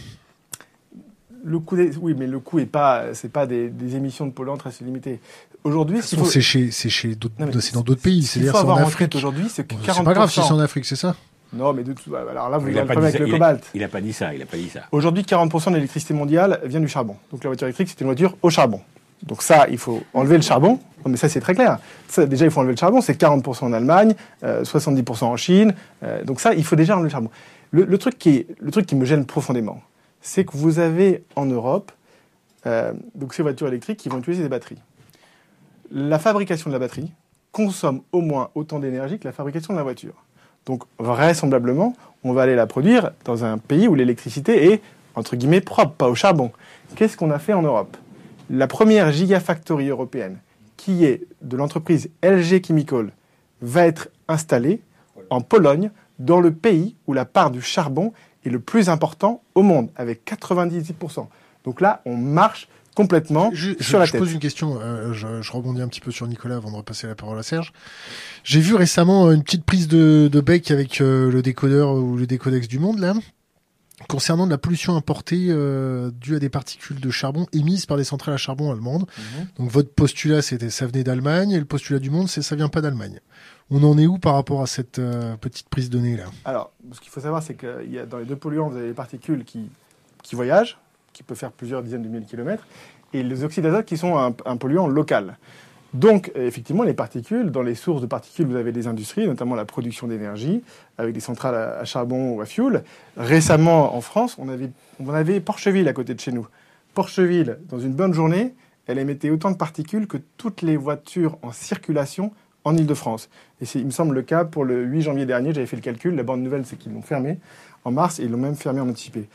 Speaker 4: le coût oui, mais le coût est pas, c'est pas des, émissions de polluants très limitées.
Speaker 1: Aujourd'hui, c'est chez, c'est chez d'autres, dans d'autres pays.
Speaker 4: C'est-à-dire en Afrique. Aujourd'hui, c'est 40%. C'est
Speaker 1: pas grave si c'est en Afrique, c'est ça.
Speaker 4: Non, mais de tout. Alors là, vous avez le problème avec le cobalt.
Speaker 3: Il n'a pas dit ça. Il a pas dit ça.
Speaker 4: Aujourd'hui, 40% de l'électricité mondiale vient du charbon. Donc la voiture électrique, c'est une voiture au charbon. Donc ça, il faut enlever le charbon Non, mais ça, c'est très clair. Ça, déjà, il faut enlever le charbon. C'est 40% en Allemagne, 70% en Chine. donc ça, il faut déjà enlever le charbon. Le, truc, qui le truc qui me gêne profondément, c'est que vous avez en Europe donc ces voitures électriques qui vont utiliser des batteries. La fabrication de la batterie consomme au moins autant d'énergie que la fabrication de la voiture. Donc vraisemblablement, on va aller la produire dans un pays où l'électricité est, entre guillemets, propre, pas au charbon. Qu'est-ce qu'on a fait en Europe? La première gigafactory européenne, qui est de l'entreprise LG Chemical, va être installée en Pologne, dans le pays où la part du charbon est le plus important au monde, avec 98%. Donc là, on marche complètement
Speaker 1: je,
Speaker 4: sur la
Speaker 1: je pose une question, euh, je, je, rebondis un petit peu sur Nicolas avant de repasser la parole à Serge. J'ai vu récemment une petite prise de, de bec avec euh, le décodeur ou le décodex du monde là, concernant de la pollution importée euh, due à des particules de charbon émises par des centrales à charbon allemandes. Mhm. Donc votre postulat c'était ça venait d'Allemagne et le postulat du monde c'est ça vient pas d'Allemagne. On en est où par rapport à cette euh, petite prise de nez là?
Speaker 4: Alors, ce qu'il faut savoir c'est que y a, dans les deux polluants vous avez des particules qui, qui voyagent qui peut faire plusieurs dizaines de milliers de kilomètres, et les oxydes d'azote qui sont un, polluant local. Donc, effectivement, les particules, dans les sources de particules, vous avez des industries, notamment la production d'énergie, avec des centrales à, charbon ou à fioul. Récemment, en France, on avait, on avait Porcheville à côté de chez nous. Porcheville, dans une bonne journée, elle émettait autant de particules que toutes les voitures en circulation en Ile-de-France. Et c'est, il me semble, le cas pour le 8 janvier dernier. J'avais fait le calcul. La bonne nouvelle, c'est qu'ils l'ont fermé en mars et ils l'ont même fermé en anticipé.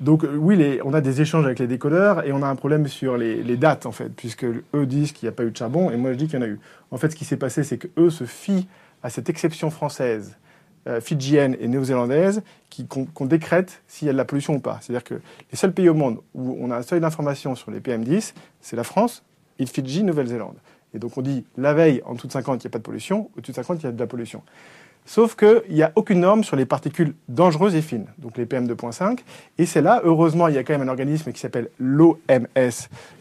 Speaker 4: Donc euh, oui, on a des échanges avec les décodeurs et on a un problème sur les, dates en fait, puisque eux disent qu'il n'y a pas eu de charbon et moi je dis qu'il y en a eu. En fait, ce qui s'est passé, c'est qu'eux se fient à cette exception française, euh, fidjienne et néo-zélandaise, qu'on décrète s'il y a de la pollution ou pas. C'est-à-dire que les seuls pays au monde où on a un seuil d'information sur les PM10, c'est la France, et Fidji, Nouvelle-Zélande. Et donc on dit la veille, en dessous de 50, il n'y a pas de pollution, au-dessus de 50, il y a de la pollution. Sauf qu'il n'y a aucune norme sur les particules dangereuses et fines, donc les PM2.5. Et c'est là, heureusement, il y a quand même un organisme qui s'appelle l'OMS,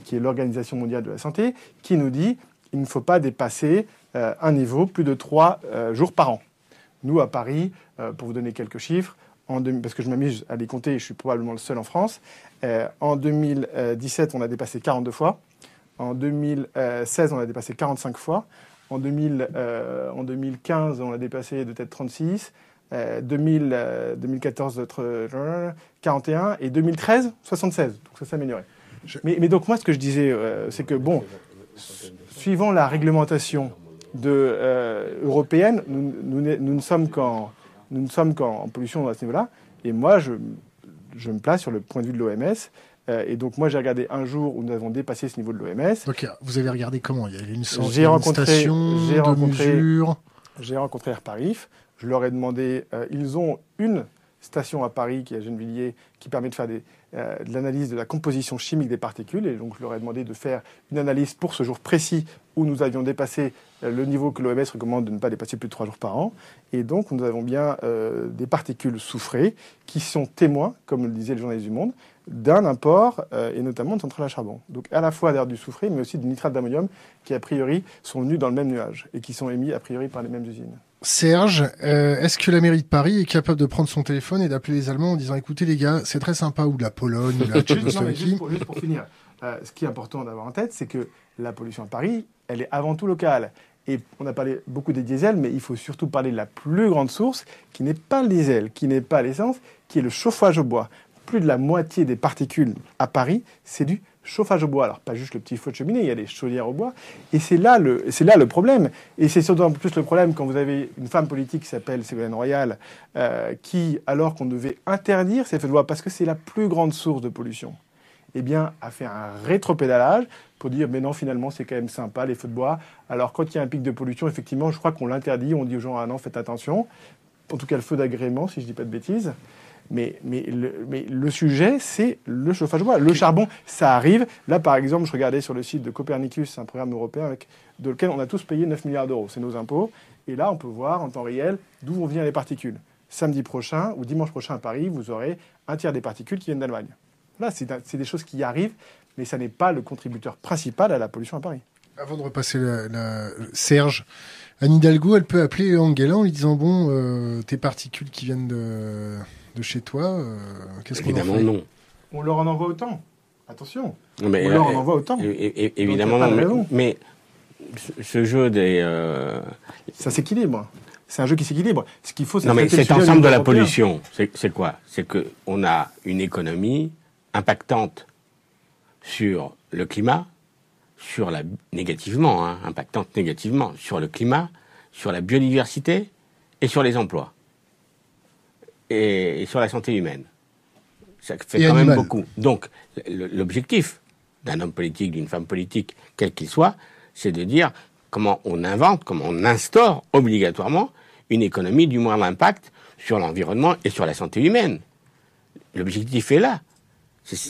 Speaker 4: qui est l'Organisation mondiale de la santé, qui nous dit qu'il ne faut pas dépasser euh, un niveau plus de 3 euh, jours par an. Nous, à Paris, euh, pour vous donner quelques chiffres, parce que je m'amuse à les compter, je suis probablement le seul en France, en 2017, on a dépassé 42 fois. En 2016, on a dépassé 45 fois. En, 2000, euh, en 2015, on a dépassé de tête 36. 2000, 2014, 41. Et 2013, 76. Donc ça s'est amélioré. Mais, mais, donc moi, ce que je disais, euh, c'est que, bon, suivant la réglementation de, euh, européenne, nous, nous, nous, ne sommes qu'en nous ne sommes qu'en pollution à ce niveau-là. Et moi, je, je me place sur le point de vue de l'OMS. Euh, et donc moi j'ai regardé un jour où nous avons dépassé ce niveau de l'OMS.
Speaker 1: Vous avez regardé comment? Il y avait une sorte
Speaker 4: j'ai rencontré,
Speaker 1: j'ai rencontré,
Speaker 4: J'ai rencontré Air Paris. Je leur ai demandé, euh, ils ont une station à Paris qui est à Gennevilliers qui permet de faire des, euh, de l'analyse de la composition chimique des particules. Et donc, je leur ai demandé de faire une analyse pour ce jour précis où nous avions dépassé le niveau que l'OMS recommande de ne pas dépasser plus de trois jours par an. Et donc, nous avons bien des particules soufrées qui sont témoins, comme le disait le journaliste du Monde, d'un import et notamment de centrales à charbon. Donc, à la fois d'air du soufré, mais aussi du nitrate d'ammonium qui, a priori, sont venus dans le même nuage et qui sont émis, a priori, par les mêmes usines.
Speaker 1: Serge, euh, est-ce que la mairie de Paris est capable de prendre son téléphone et d'appeler les Allemands en disant écoutez les gars, c'est très sympa, ou la Pologne, ou la <laughs> Tchécoslovaquie
Speaker 4: juste, juste, pour finir, euh, ce qui est important d'avoir en tête, c'est que la pollution à Paris, elle est avant tout locale. Et on a parlé beaucoup des diesels, mais il faut surtout parler de la plus grande source, qui n'est pas le diesel, qui n'est pas l'essence, qui est le chauffage au bois. Plus de la moitié des particules à Paris, c'est du chauffage au bois. Alors, pas juste le petit feu de cheminée, il y a des chaudières au bois. Et c'est là le, problème. Et c'est surtout plus le problème quand vous avez une femme politique qui s'appelle Ségolène Royal, euh, qui, alors qu'on devait interdire ces feux de bois, parce que c'est la plus grande source de pollution, eh bien, a fait un rétropédalage pour dire, mais non, finalement, c'est quand même sympa, les feux de bois. Alors, quand il y a un pic de pollution, effectivement, je crois qu'on l'interdit, on dit aux gens, ah non, faites attention. En tout cas, le feu d'agrément, si je ne dis pas de bêtises. Mais, le sujet, c'est le chauffage bois. Le charbon, ça arrive. Là, par exemple, je regardais sur le site de Copernicus, un programme européen avec, de lequel on a tous payé 9 milliards d'euros. C'est nos impôts. Et là, on peut voir en temps réel d'où vont venir les particules. Samedi prochain ou dimanche prochain à Paris, vous aurez un tiers des particules qui viennent d'Allemagne. Là, c'est des choses qui arrivent, mais ça n'est pas le contributeur principal à la pollution à Paris.
Speaker 1: Avant de repasser la, Serge, Anne Hidalgo, elle peut appeler Angela en lui disant Bon, euh, tes particules qui viennent de, de chez toi, euh, qu'est-ce qu'on
Speaker 3: en fait non.
Speaker 4: On leur en envoie autant. Attention. Mais, on leur en euh, envoie autant.
Speaker 3: évidemment non. Mais, ce- ce jeu des. euh,
Speaker 4: Ça s'équilibre. C'est un jeu qui s'équilibre. Ce qu'il faut, c'est
Speaker 3: non, mais cet ensemble de la pollution, c'est c'est quoi? C'est qu'on a une économie impactante sur le climat, sur la négativement, hein, impactante négativement sur le climat, sur la biodiversité et sur les emplois et, et sur la santé humaine. Ça fait
Speaker 1: Et
Speaker 3: quand même beaucoup. Donc, l'objectif d'un homme politique, d'une femme politique, quel qu'il soit, c'est de dire comment on invente, comment on instaure obligatoirement une économie du moindre impact sur l'environnement et sur la santé humaine. L'objectif est là.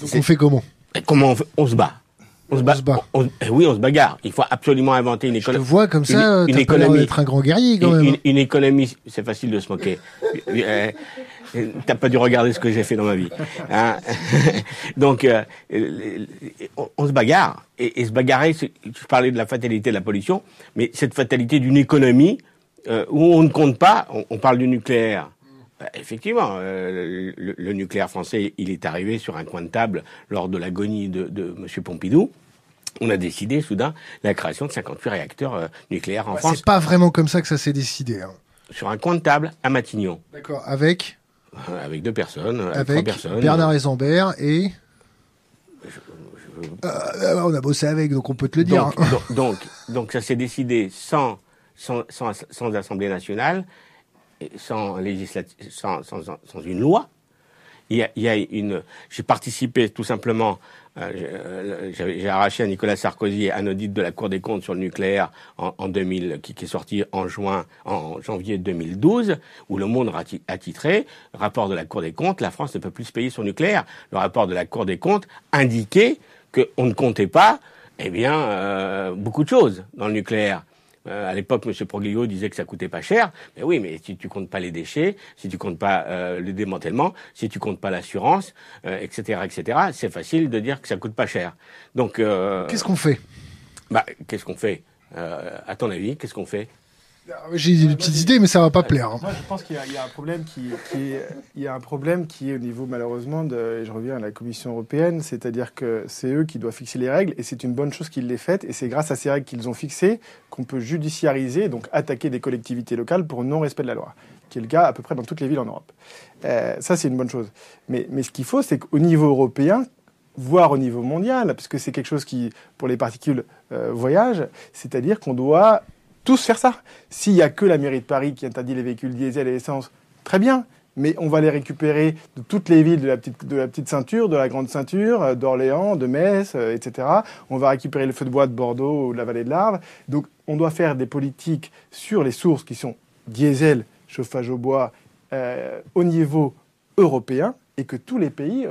Speaker 1: Donc on fait comment?
Speaker 3: Comment on se bat On se bat.
Speaker 1: se bat.
Speaker 3: on- eh oui, on se bagarre. Il faut absolument inventer une
Speaker 1: Je te
Speaker 3: économie.
Speaker 1: vois comme ça,
Speaker 3: une
Speaker 1: l'air
Speaker 3: économie.
Speaker 1: d'être un grand guerrier quand
Speaker 3: Une,
Speaker 1: même.
Speaker 3: une- une économie, c'est facile de se moquer. Euh, euh, T'as pas dû regarder ce que j'ai fait dans ma vie. hein. <laughs> Donc, euh, on, on se bagarre. Et, et se bagarrer, je parlais de la fatalité de la pollution, mais cette fatalité d'une économie euh, où on ne compte pas, on, on parle du nucléaire. Bah, effectivement, euh, le, le nucléaire français, il est arrivé sur un coin de table lors de l'agonie de, de M. Pompidou. On a décidé soudain la création de 58 réacteurs euh, nucléaires en
Speaker 1: Bah,
Speaker 3: France
Speaker 1: C'est pas vraiment comme ça que ça s'est décidé. hein.
Speaker 3: sur un coin de table à Matignon,
Speaker 1: D'accord. Avec,
Speaker 3: euh, avec deux personnes, avec, trois personnes.
Speaker 1: Bernard Esambert et. Euh, on a bossé avec, donc on peut te le dire.
Speaker 3: donc,
Speaker 1: hein.
Speaker 3: donc, donc, donc ça s'est décidé sans, sans, sans, sans Assemblée nationale, sans, une loi. Il y a, une. J'ai participé tout simplement. euh, j'ai, euh, J'ai arraché à Nicolas Sarkozy un audit de la Cour des comptes sur le nucléaire en, en 2000, qui, est sorti en janvier 2012, où Le Monde a titré rapport de la Cour des comptes, la France ne peut plus se payer son nucléaire. Le rapport de la Cour des comptes indiquait qu'on ne comptait pas, eh bien, euh, beaucoup de choses dans le nucléaire. Euh, à l'époque, M. Proglio disait que ça coûtait pas cher. Mais oui, mais si tu comptes pas les déchets, si tu comptes pas euh, le démantèlement, si tu comptes pas l'assurance, euh, etc., etc., c'est facile de dire que ça coûte pas cher. Donc, euh,
Speaker 1: Qu'est-ce qu'on fait?
Speaker 3: Bah, qu'est-ce qu'on fait? Euh, À ton avis, qu'est-ce qu'on fait?
Speaker 1: J'ai des petites idées, mais ça va pas plaire. hein.
Speaker 4: Moi, je pense qu'il y, a- il y a un problème qui, qui est, il y a un problème qui est au niveau malheureusement de, et je reviens à la Commission européenne, c'est-à-dire que c'est eux qui doivent fixer les règles et c'est une bonne chose qu'ils les fassent et c'est grâce à ces règles qu'ils ont fixées qu'on peut judiciariser, donc attaquer des collectivités locales pour non-respect de la loi, qui est le cas à peu près dans toutes les villes en Europe. Euh, ça, c'est une bonne chose. Mais, mais ce qu'il faut, c'est qu'au niveau européen, voire au niveau mondial, parce que c'est quelque chose qui, pour les particules, euh, voyage, c'est-à-dire qu'on doit tous faire ça. S'il n'y a que la mairie de Paris qui interdit les véhicules diesel et essence, très bien. Mais on va les récupérer de toutes les villes de la petite, de la petite ceinture, de la grande ceinture, euh, d'Orléans, de Metz, euh, etc. On va récupérer le feu de bois de Bordeaux ou de la vallée de l'Arve. Donc on doit faire des politiques sur les sources qui sont diesel, chauffage au bois, euh, au niveau européen et que tous les pays.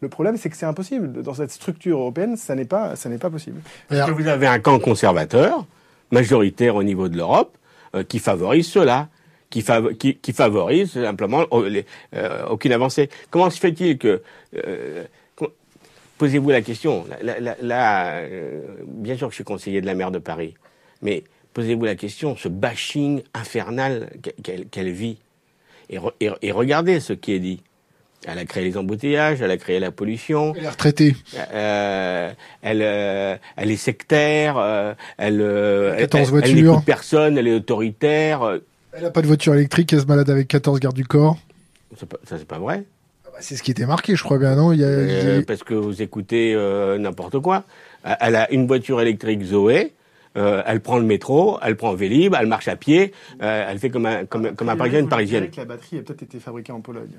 Speaker 4: le problème, c'est que c'est impossible. Dans cette structure européenne, ça n'est pas, pas possible.
Speaker 3: Que vous avez un camp conservateur, majoritaire au niveau de l'Europe, euh, qui favorise cela, qui, fav- qui, qui favorise simplement les- euh, aucune avancée. Comment se fait-il que... euh, Posez-vous la question. Là, bien sûr que je suis conseiller de la maire de Paris, mais posez-vous la question, ce bashing infernal qu'elle vit. Et regardez ce qui est dit. Elle a créé les embouteillages, elle a créé la pollution,
Speaker 1: Elle est retraitée.
Speaker 3: euh, elle, euh, elle est sectaire, euh, elle, euh, elle,
Speaker 1: 14
Speaker 3: elle-
Speaker 1: voitures.
Speaker 3: elle n'écoute personne, elle est autoritaire.
Speaker 1: Elle a pas de voiture électrique, elle se balade avec 14 gardes du corps.
Speaker 3: ça, c'est pas vrai.
Speaker 1: Ah bah, C'est ce qui était marqué, je crois bien, non? Il y a,
Speaker 3: Euh, parce que vous écoutez euh, n'importe quoi. Elle a une voiture électrique Zoé. euh, elle prend le métro, elle prend Vélib, elle marche à pied, euh, elle fait comme un, comme, comme un parisien, une parisienne.
Speaker 4: Que la batterie a peut-être été fabriquée en Pologne.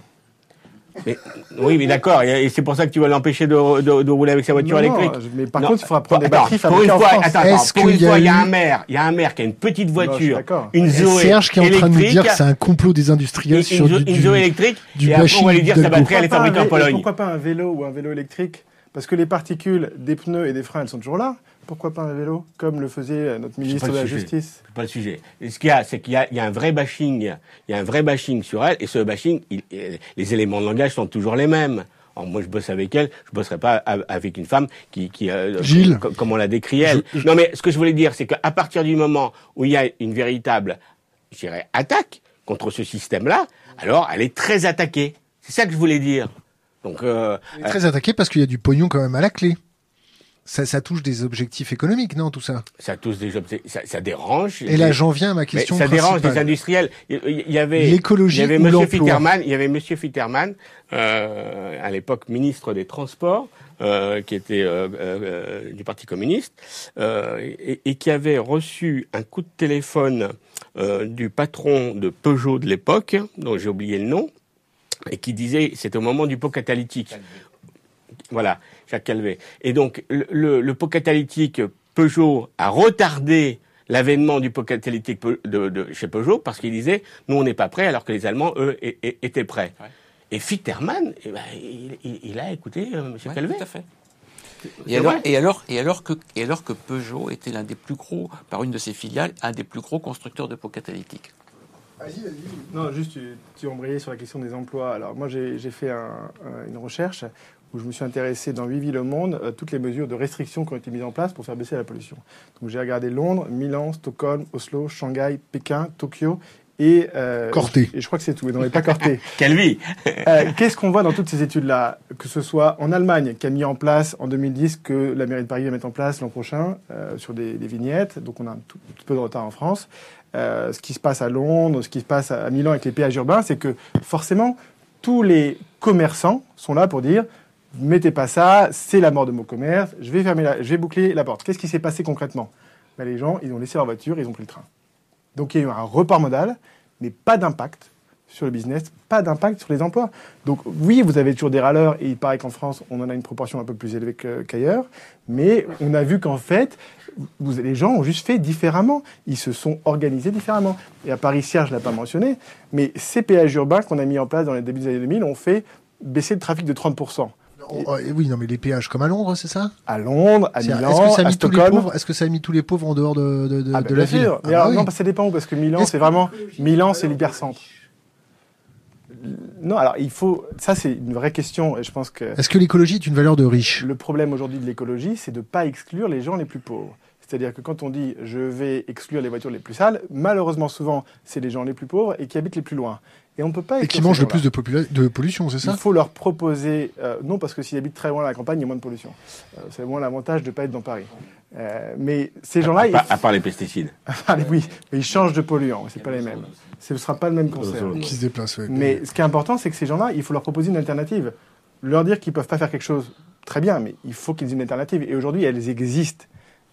Speaker 3: Mais, oui, mais d'accord, et, c'est pour ça que tu vas l'empêcher de, de, de rouler avec sa voiture
Speaker 4: Non,
Speaker 3: électrique.
Speaker 4: mais par
Speaker 3: Non,
Speaker 4: contre, il faudra prendre des batteries
Speaker 3: pour
Speaker 4: fabriquées
Speaker 3: une
Speaker 4: en
Speaker 3: fois,
Speaker 4: France.
Speaker 3: attends, pour une fois, il y a un maire, il y a un maire qui a une petite voiture, une Zoé
Speaker 1: Serge qui est en train de nous dire que c'est un complot des industriels
Speaker 3: une,
Speaker 1: sur
Speaker 3: une,
Speaker 1: du,
Speaker 3: une Zoé électrique,
Speaker 1: du
Speaker 3: et après on va lui dire sa batterie elle est fabriquée en Pologne.
Speaker 4: Pourquoi pas un vélo ou un vélo électrique? Parce que les particules des pneus et des freins, elles sont toujours là. Pourquoi pas un vélo Comme le faisait euh, notre ministre de la
Speaker 3: sujet.
Speaker 4: Justice?
Speaker 3: C'est pas le sujet. Et ce qu'il y a, c'est qu'il y a, il y a un vrai bashing, il y a un vrai bashing sur elle, et ce bashing, il- il- les éléments de langage sont toujours les mêmes. Alors moi, je bosse avec elle, je bosserai pas a- avec une femme qui, qui euh,
Speaker 1: Gilles.
Speaker 3: com- comme on l'a décrit elle. Non, mais ce que je voulais dire, c'est qu'à partir du moment où il y a une véritable, je dirais, attaque contre ce système-là, alors elle est très attaquée. C'est ça que je voulais dire. Donc, euh,
Speaker 1: Elle est très attaqué parce qu'il y a du pognon quand même à la clé. Ça, ça touche des objectifs économiques, non, tout ça
Speaker 3: Ça touche des objectifs, ça, ça dérange.
Speaker 1: Et là, j'en viens à ma question
Speaker 3: Mais ça dérange des industriels. Il y avait
Speaker 1: L'écologie
Speaker 3: il y avait Monsieur Fitterman, il y avait Monsieur Fitterman, euh, à l'époque ministre des Transports, euh, qui était euh, du Parti communiste, et, et qui avait reçu un coup de téléphone du patron de Peugeot de l'époque, dont j'ai oublié le nom, et qui disait, c'était au moment du pot catalytique. Voilà, Calvet. Et donc, le, le, le pot catalytique, Peugeot a retardé l'avènement du pot catalytique de, de, chez Peugeot parce qu'il disait, nous, on n'est pas prêts, alors que les Allemands, eux, étaient prêts.
Speaker 2: Ouais.
Speaker 3: Et Fitterman, eh ben, il, il- il a écouté euh, M.
Speaker 2: Ouais,
Speaker 3: Calvet.
Speaker 2: tout à fait. Et alors, et, alors, et, alors que, et alors que Peugeot était l'un des plus gros, par une de ses filiales, un des plus gros constructeurs de pots catalytiques.
Speaker 4: Non, juste, tu, tu embrayais sur la question des emplois. Alors, moi, j'ai j'ai fait un- un- une recherche où je me suis intéressé dans 8 villes au monde, euh, toutes les mesures de restriction qui ont été mises en place pour faire baisser la pollution. Donc, j'ai regardé Londres, Milan, Stockholm, Oslo, Shanghai, Pékin, Tokyo et. euh,
Speaker 1: Corté.
Speaker 4: Et je crois que c'est tout. Et non, mais pas Corté. <laughs>
Speaker 3: Quelle vie
Speaker 4: Euh, Qu'est-ce qu'on voit dans toutes ces études-là? Que ce soit en Allemagne, qui a mis en place en 2010, que la mairie de Paris va mettre en place l'an prochain euh, sur des, des vignettes, donc on a un tout, petit peu de retard en France. Euh, ce qui se passe à Londres, ce qui se passe à Milan avec les péages urbains, c'est que forcément, tous les commerçants sont là pour dire mettez pas ça, c'est la mort de mon commerce, je vais, fermer la, je vais boucler la porte. Qu'est-ce qui s'est passé concrètement? Ben, Les gens, ils ont laissé leur voiture, ils ont pris le train. Donc il y a eu un report modal, mais pas d'impact sur le business, pas d'impact sur les emplois. Donc oui, vous avez toujours des râleurs, et il paraît qu'en France, on en a une proportion un peu plus élevée qu'ailleurs, mais on a vu qu'en fait, vous- les gens ont juste fait différemment. Ils se sont organisés différemment. Et à Paris, Serge ne l'a pas mentionné, mais ces péages urbains qu'on a mis en place dans les débuts des années 2000 ont fait baisser le trafic de 30%.
Speaker 1: Oh, oui, non, mais les péages comme à Londres, c'est ça
Speaker 4: À Londres, à
Speaker 1: C'est- Est-ce
Speaker 4: Milan,
Speaker 1: que ça a
Speaker 4: à
Speaker 1: mis les
Speaker 4: Stockholm.
Speaker 1: pauvres Est-ce que ça a mis tous les pauvres en dehors de, de, de,
Speaker 4: Ah,
Speaker 1: de
Speaker 4: bah,
Speaker 1: la ville. Ah bah oui.
Speaker 4: non, parce que ça dépend où, parce que Milan, c'est vraiment Milan, c'est l'hypercentre. Non, alors il faut. Ça, c'est une vraie question, et je pense que
Speaker 1: Est-ce que l'écologie est une valeur de riche?
Speaker 4: Le problème aujourd'hui de l'écologie, c'est de ne pas exclure les gens les plus pauvres. C'est-à-dire que quand on dit je vais exclure les voitures les plus sales, malheureusement souvent c'est les gens les plus pauvres et qui habitent les plus loin. Et on ne peut pas
Speaker 1: Et qui mangent le plus de, pollution, c'est ça
Speaker 4: Il faut leur proposer, euh, non parce que s'ils habitent très loin de la campagne, il y a moins de pollution. Euh, c'est moins l'avantage de ne pas être dans Paris. Euh, mais ces gens-là,
Speaker 3: à, part- à part les pesticides. <laughs>
Speaker 4: Allez, oui, mais ils changent de polluants, c'est pas les mêmes. Ce ne sera pas le même concert.
Speaker 1: Qui se déplacent, ouais.
Speaker 4: Mais ce qui est important, c'est que ces gens-là, il faut leur proposer une alternative. Leur dire qu'ils peuvent pas faire quelque chose, très bien, mais il faut qu'ils aient une alternative. Et aujourd'hui, elles existent.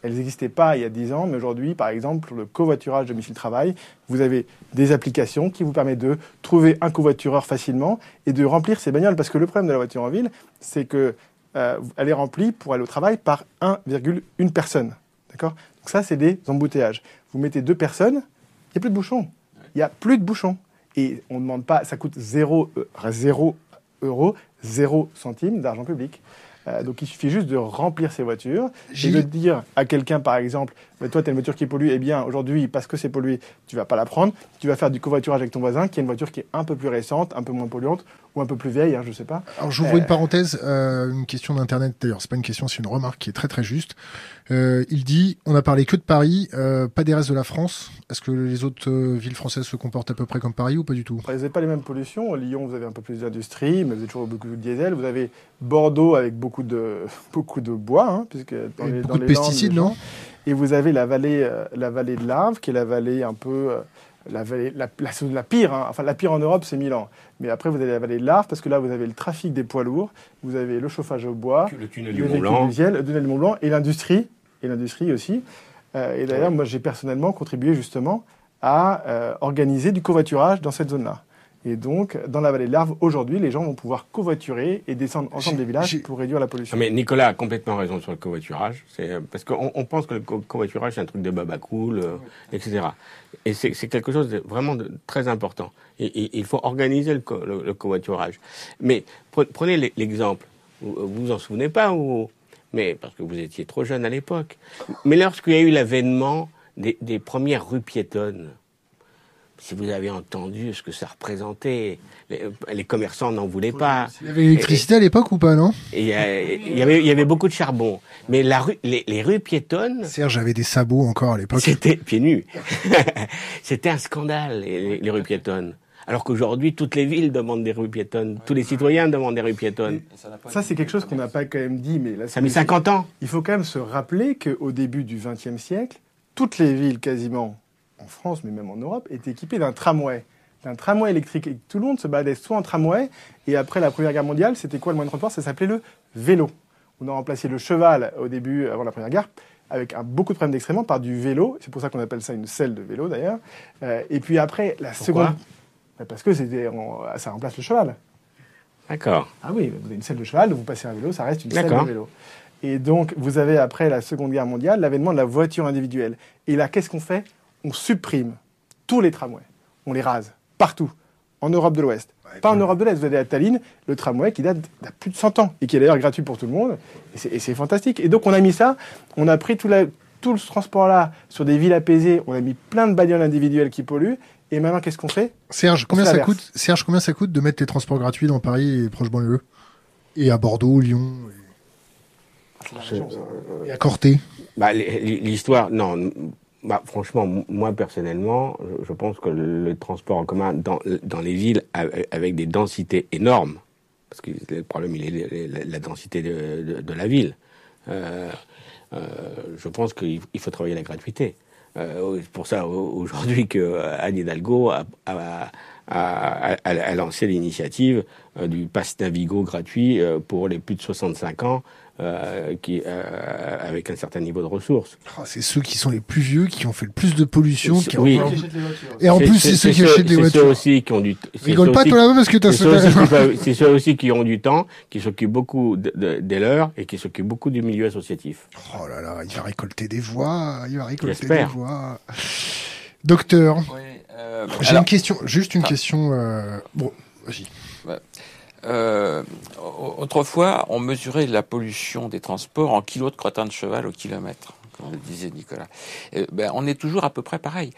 Speaker 4: Elles n'existaient pas il y a 10 ans, mais aujourd'hui, par exemple, pour le covoiturage domicile-travail, vous avez des applications qui vous permettent de trouver un covoitureur facilement et de remplir ces bagnoles. Parce que le problème de la voiture en ville, c'est que euh, elle est remplie pour aller au travail par 1,1 personne. D'accord? Donc ça, c'est des embouteillages. Vous mettez deux personnes, il n'y a plus de bouchons. Il n'y a plus de bouchons. Et on ne demande pas, ça coûte 0, euros, 0 centimes d'argent public. Euh, donc il suffit juste de remplir ces voitures et de dire à quelqu'un, par exemple, bah, toi, tu as une voiture qui pollue, eh bien, aujourd'hui, parce que c'est pollué, tu vas pas la prendre. Tu vas faire du covoiturage avec ton voisin qui a une voiture qui est un peu plus récente, un peu moins polluante ou un peu plus vieille, hein, je sais pas.
Speaker 1: Alors j'ouvre
Speaker 4: Euh,
Speaker 1: une parenthèse, euh, une question d'internet. D'ailleurs, c'est pas une question, c'est une remarque qui est très très juste. Euh, il dit, on a parlé que de Paris, euh, pas des restes de la France. Est-ce que les autres euh, villes françaises se comportent à peu près comme Paris ou pas du tout?
Speaker 4: Vous n'avez pas les mêmes pollutions. À Lyon, vous avez un peu plus d'industrie, mais vous avez toujours beaucoup de diesel. Vous avez Bordeaux avec beaucoup de, <laughs> beaucoup de bois, hein, puisque dans les,
Speaker 1: beaucoup
Speaker 4: dans
Speaker 1: de
Speaker 4: les Landes,
Speaker 1: pesticides,
Speaker 4: gens-
Speaker 1: non
Speaker 4: Et vous avez la vallée, euh, la vallée de l'Arve, qui est la vallée un peu. La, vallée, la, la, la pire, hein. enfin la pire en Europe, c'est Milan. Mais après, vous avez la vallée de l'Arve, parce que là, vous avez le trafic des poids lourds, vous avez le chauffage au bois,
Speaker 3: Le tunnel du Mont
Speaker 4: véhicule
Speaker 3: Blanc.
Speaker 4: diesel, le tunnel du Mont Blanc, et l'industrie, et l'industrie aussi. Euh, et d'ailleurs, moi, j'ai personnellement contribué justement à euh, organiser du covoiturage dans cette zone-là. Et donc, dans la vallée de l'Arve, aujourd'hui, les gens vont pouvoir covoiturer et descendre ensemble des villages pour réduire la pollution.
Speaker 3: Non, mais Nicolas a complètement raison sur le covoiturage. C'est euh, parce qu'on on pense que le co- covoiturage c'est un truc de baba cool, euh, etc. Et c'est quelque chose de vraiment de très important. Et, et- il faut organiser le, co- le- le covoiturage. Mais pre- prenez l'e- l'exemple. Vous vous vous en souvenez pas ou mais parce que vous étiez trop jeune à l'époque. Mais lorsqu'il y a eu l'avènement des, des premières rues piétonnes, si vous avez entendu ce que ça représentait, les, les commerçants n'en voulaient pas.
Speaker 1: Il y avait l'électricité à l'époque ou pas, non?
Speaker 3: Et Il y, avait, il y avait beaucoup de charbon. Mais la rue, les, les rues piétonnes,
Speaker 1: Serge avait des sabots encore à l'époque.
Speaker 3: c'était pieds nus. <laughs> c'était un scandale, les, les- les rues piétonnes. Alors qu'aujourd'hui, toutes les villes demandent des rues piétonnes, tous les citoyens demandent des rues piétonnes.
Speaker 4: Ça, c'est quelque chose qu'on n'a pas quand même dit, mais là,
Speaker 3: Ça a mis 50 ans.
Speaker 4: Il faut quand même se rappeler qu'au début du XXe siècle, toutes les villes quasiment en France, mais même en Europe, étaient équipées d'un tramway. D'un tramway électrique. Et tout le monde se baladait soit en tramway, et après la Première Guerre mondiale, c'était quoi le moyen de transport? Ça s'appelait le vélo. On a remplacé le cheval au début, avant la Première Guerre, avec un, beaucoup de problèmes d'extrêmement par du vélo. C'est pour ça qu'on appelle ça une selle de vélo d'ailleurs. Euh, et puis après, la
Speaker 3: Pourquoi?
Speaker 4: seconde. Bah, Parce que on- ça remplace le cheval.
Speaker 3: D'accord.
Speaker 4: Ah oui, vous avez une selle de cheval, vous passez un vélo, ça reste une selle de
Speaker 3: D'accord.
Speaker 4: vélo. Et donc, vous avez après la Seconde Guerre mondiale l'avènement de la voiture individuelle. Et là, qu'est-ce qu'on fait? On supprime tous les tramways. On les rase partout, en Europe de l'Ouest. Pas en Europe de l'Est. Vous avez à Tallinn le tramway qui date d'à plus de 100 ans et qui est d'ailleurs gratuit pour tout le monde. Et c'est- fantastique. Et donc, on a mis ça, on a pris tout, la- tout ce transport-là sur des villes apaisées, on a mis plein de bagnoles individuelles qui polluent. Et maintenant, qu'est-ce qu'on fait?
Speaker 1: Serge, combien ça coûte Serge, combien ça coûte de mettre les transports gratuits dans Paris et proche banlieue Et à Bordeaux, Lyon et- et à Corté?
Speaker 3: Bah, l'histoire, non. Bah, franchement, moi personnellement, je- pense que le transport en commun dans, les villes avec des densités énormes, parce que le problème il est la, densité de, la ville. Euh, euh, je pense qu'il il faut travailler la gratuité. Euh, c'est pour ça au- aujourd'hui que Anne Hidalgo a, lancé l'initiative du pass Navigo gratuit pour les plus de 65 ans, euh, qui, euh, avec un certain niveau de ressources.
Speaker 1: Ah, C'est ceux qui sont les plus vieux, qui ont fait le plus de pollution. Qui ont-
Speaker 3: oui.
Speaker 1: Et en plus, c'est ceux qui achètent des
Speaker 3: C'est ceux
Speaker 1: voitures.
Speaker 3: aussi qui ont du. c'est
Speaker 1: Rigole pas toi là-bas parce que t'as
Speaker 3: C'est ceux, aussi qui
Speaker 1: ce... <laughs>
Speaker 3: c'est ceux aussi qui ont du temps, qui s'occupent beaucoup de, de- des leurs et qui s'occupent beaucoup du milieu associatif.
Speaker 1: Oh là là, il va récolter des voix, il va récolter des voix. Docteur,
Speaker 2: Oui, euh,
Speaker 1: j'ai
Speaker 2: alors,
Speaker 1: une question, juste une
Speaker 2: Ah.
Speaker 1: question. euh, Bon, vas-y.
Speaker 2: Euh, au- autrefois, on mesurait la pollution des transports en kilos de crottin de cheval au kilomètre, comme le disait Nicolas. Euh, ben, on est toujours à peu près pareil,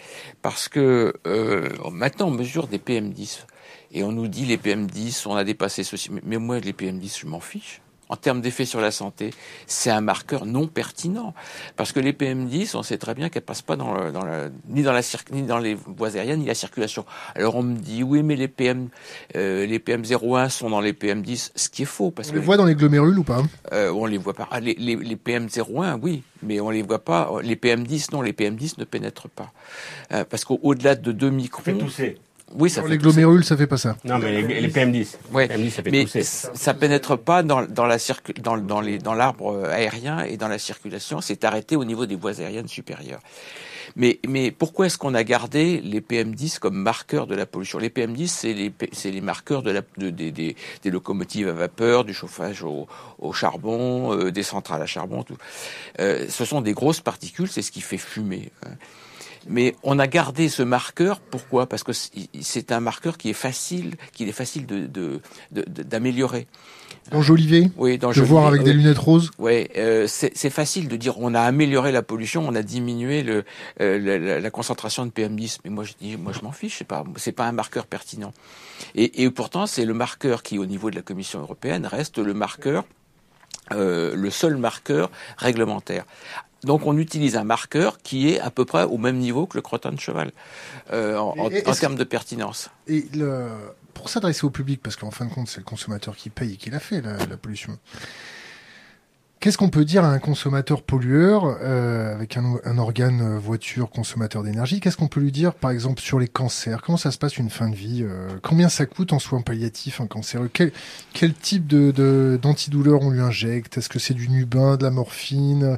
Speaker 2: parce que euh, maintenant on mesure des PM10 et on nous dit les PM10, on a dépassé ceci. Mais moi, les PM10, je m'en fiche. En termes d'effet sur la santé, c'est un marqueur non pertinent. Parce que les PM10, on sait très bien qu'elles passent pas dans le, dans la, ni, dans la circ- ni dans les voies aériennes, ni la circulation. Alors on me dit, oui, mais les PM, euh, les PM01 sont dans les PM10, ce qui est faux. Parce
Speaker 1: On
Speaker 2: que
Speaker 1: les voit dans les glomérules ou pas?
Speaker 2: Euh, on les voit pas. Ah, les, les, les PM01, oui, mais on les voit pas. Les PM10, non, les PM10 ne pénètrent pas. Euh, parce qu'au-delà de 2 microns...
Speaker 3: tousser.
Speaker 2: Oui, ça
Speaker 1: Dans
Speaker 2: fait
Speaker 1: les glomérules, ça fait pas ça.
Speaker 3: Non, mais les, les PM10.
Speaker 2: Ouais.
Speaker 3: PM10, ça fait
Speaker 2: Mais ça pénètre pas dans, dans la circu- dans, dans les dans l'arbre euh, aérien et dans la circulation. C'est arrêté au niveau des voies aériennes supérieures. Mais mais pourquoi est-ce qu'on a gardé les PM10 comme marqueurs de la pollution? Les PM10, c'est les P- c'est les marqueurs de la de- des, des, des locomotives à vapeur, du chauffage au, au charbon, euh, des centrales à charbon. Tout. Euh, ce sont des grosses particules. C'est ce qui fait fumer. hein. Mais on a gardé ce marqueur. Pourquoi? Parce que c'est- un marqueur qui est facile, qu'il est facile de d'améliorer.
Speaker 1: Dans Jolivet,
Speaker 2: Oui, dans
Speaker 1: de voir avec des lunettes roses?
Speaker 2: Ouais, euh, c'est facile de dire on a amélioré la pollution, on a diminué le, euh, la, concentration de PM10. Mais moi je dis, moi je m'en fiche, c'est pas pas un marqueur pertinent. Et, et pourtant c'est le marqueur qui au niveau de la Commission européenne reste le marqueur, euh, le seul marqueur réglementaire. Donc on utilise un marqueur qui est à peu près au même niveau que le crottin de cheval euh, en, termes de pertinence.
Speaker 1: Et le... pour s'adresser au public, parce qu'en fin de compte, c'est le consommateur qui paye et qui l'a fait, la, la pollution. Qu'est-ce qu'on peut dire à un consommateur pollueur euh, avec un, un organe euh, voiture consommateur d'énergie? Qu'est-ce qu'on peut lui dire, par exemple, sur les cancers? Comment ça se passe une fin de vie euh, Combien ça coûte en soins palliatifs un cancer? Quel, quel type de de- d'antidouleur on lui injecte? Est-ce que c'est du Nubin, de la morphine?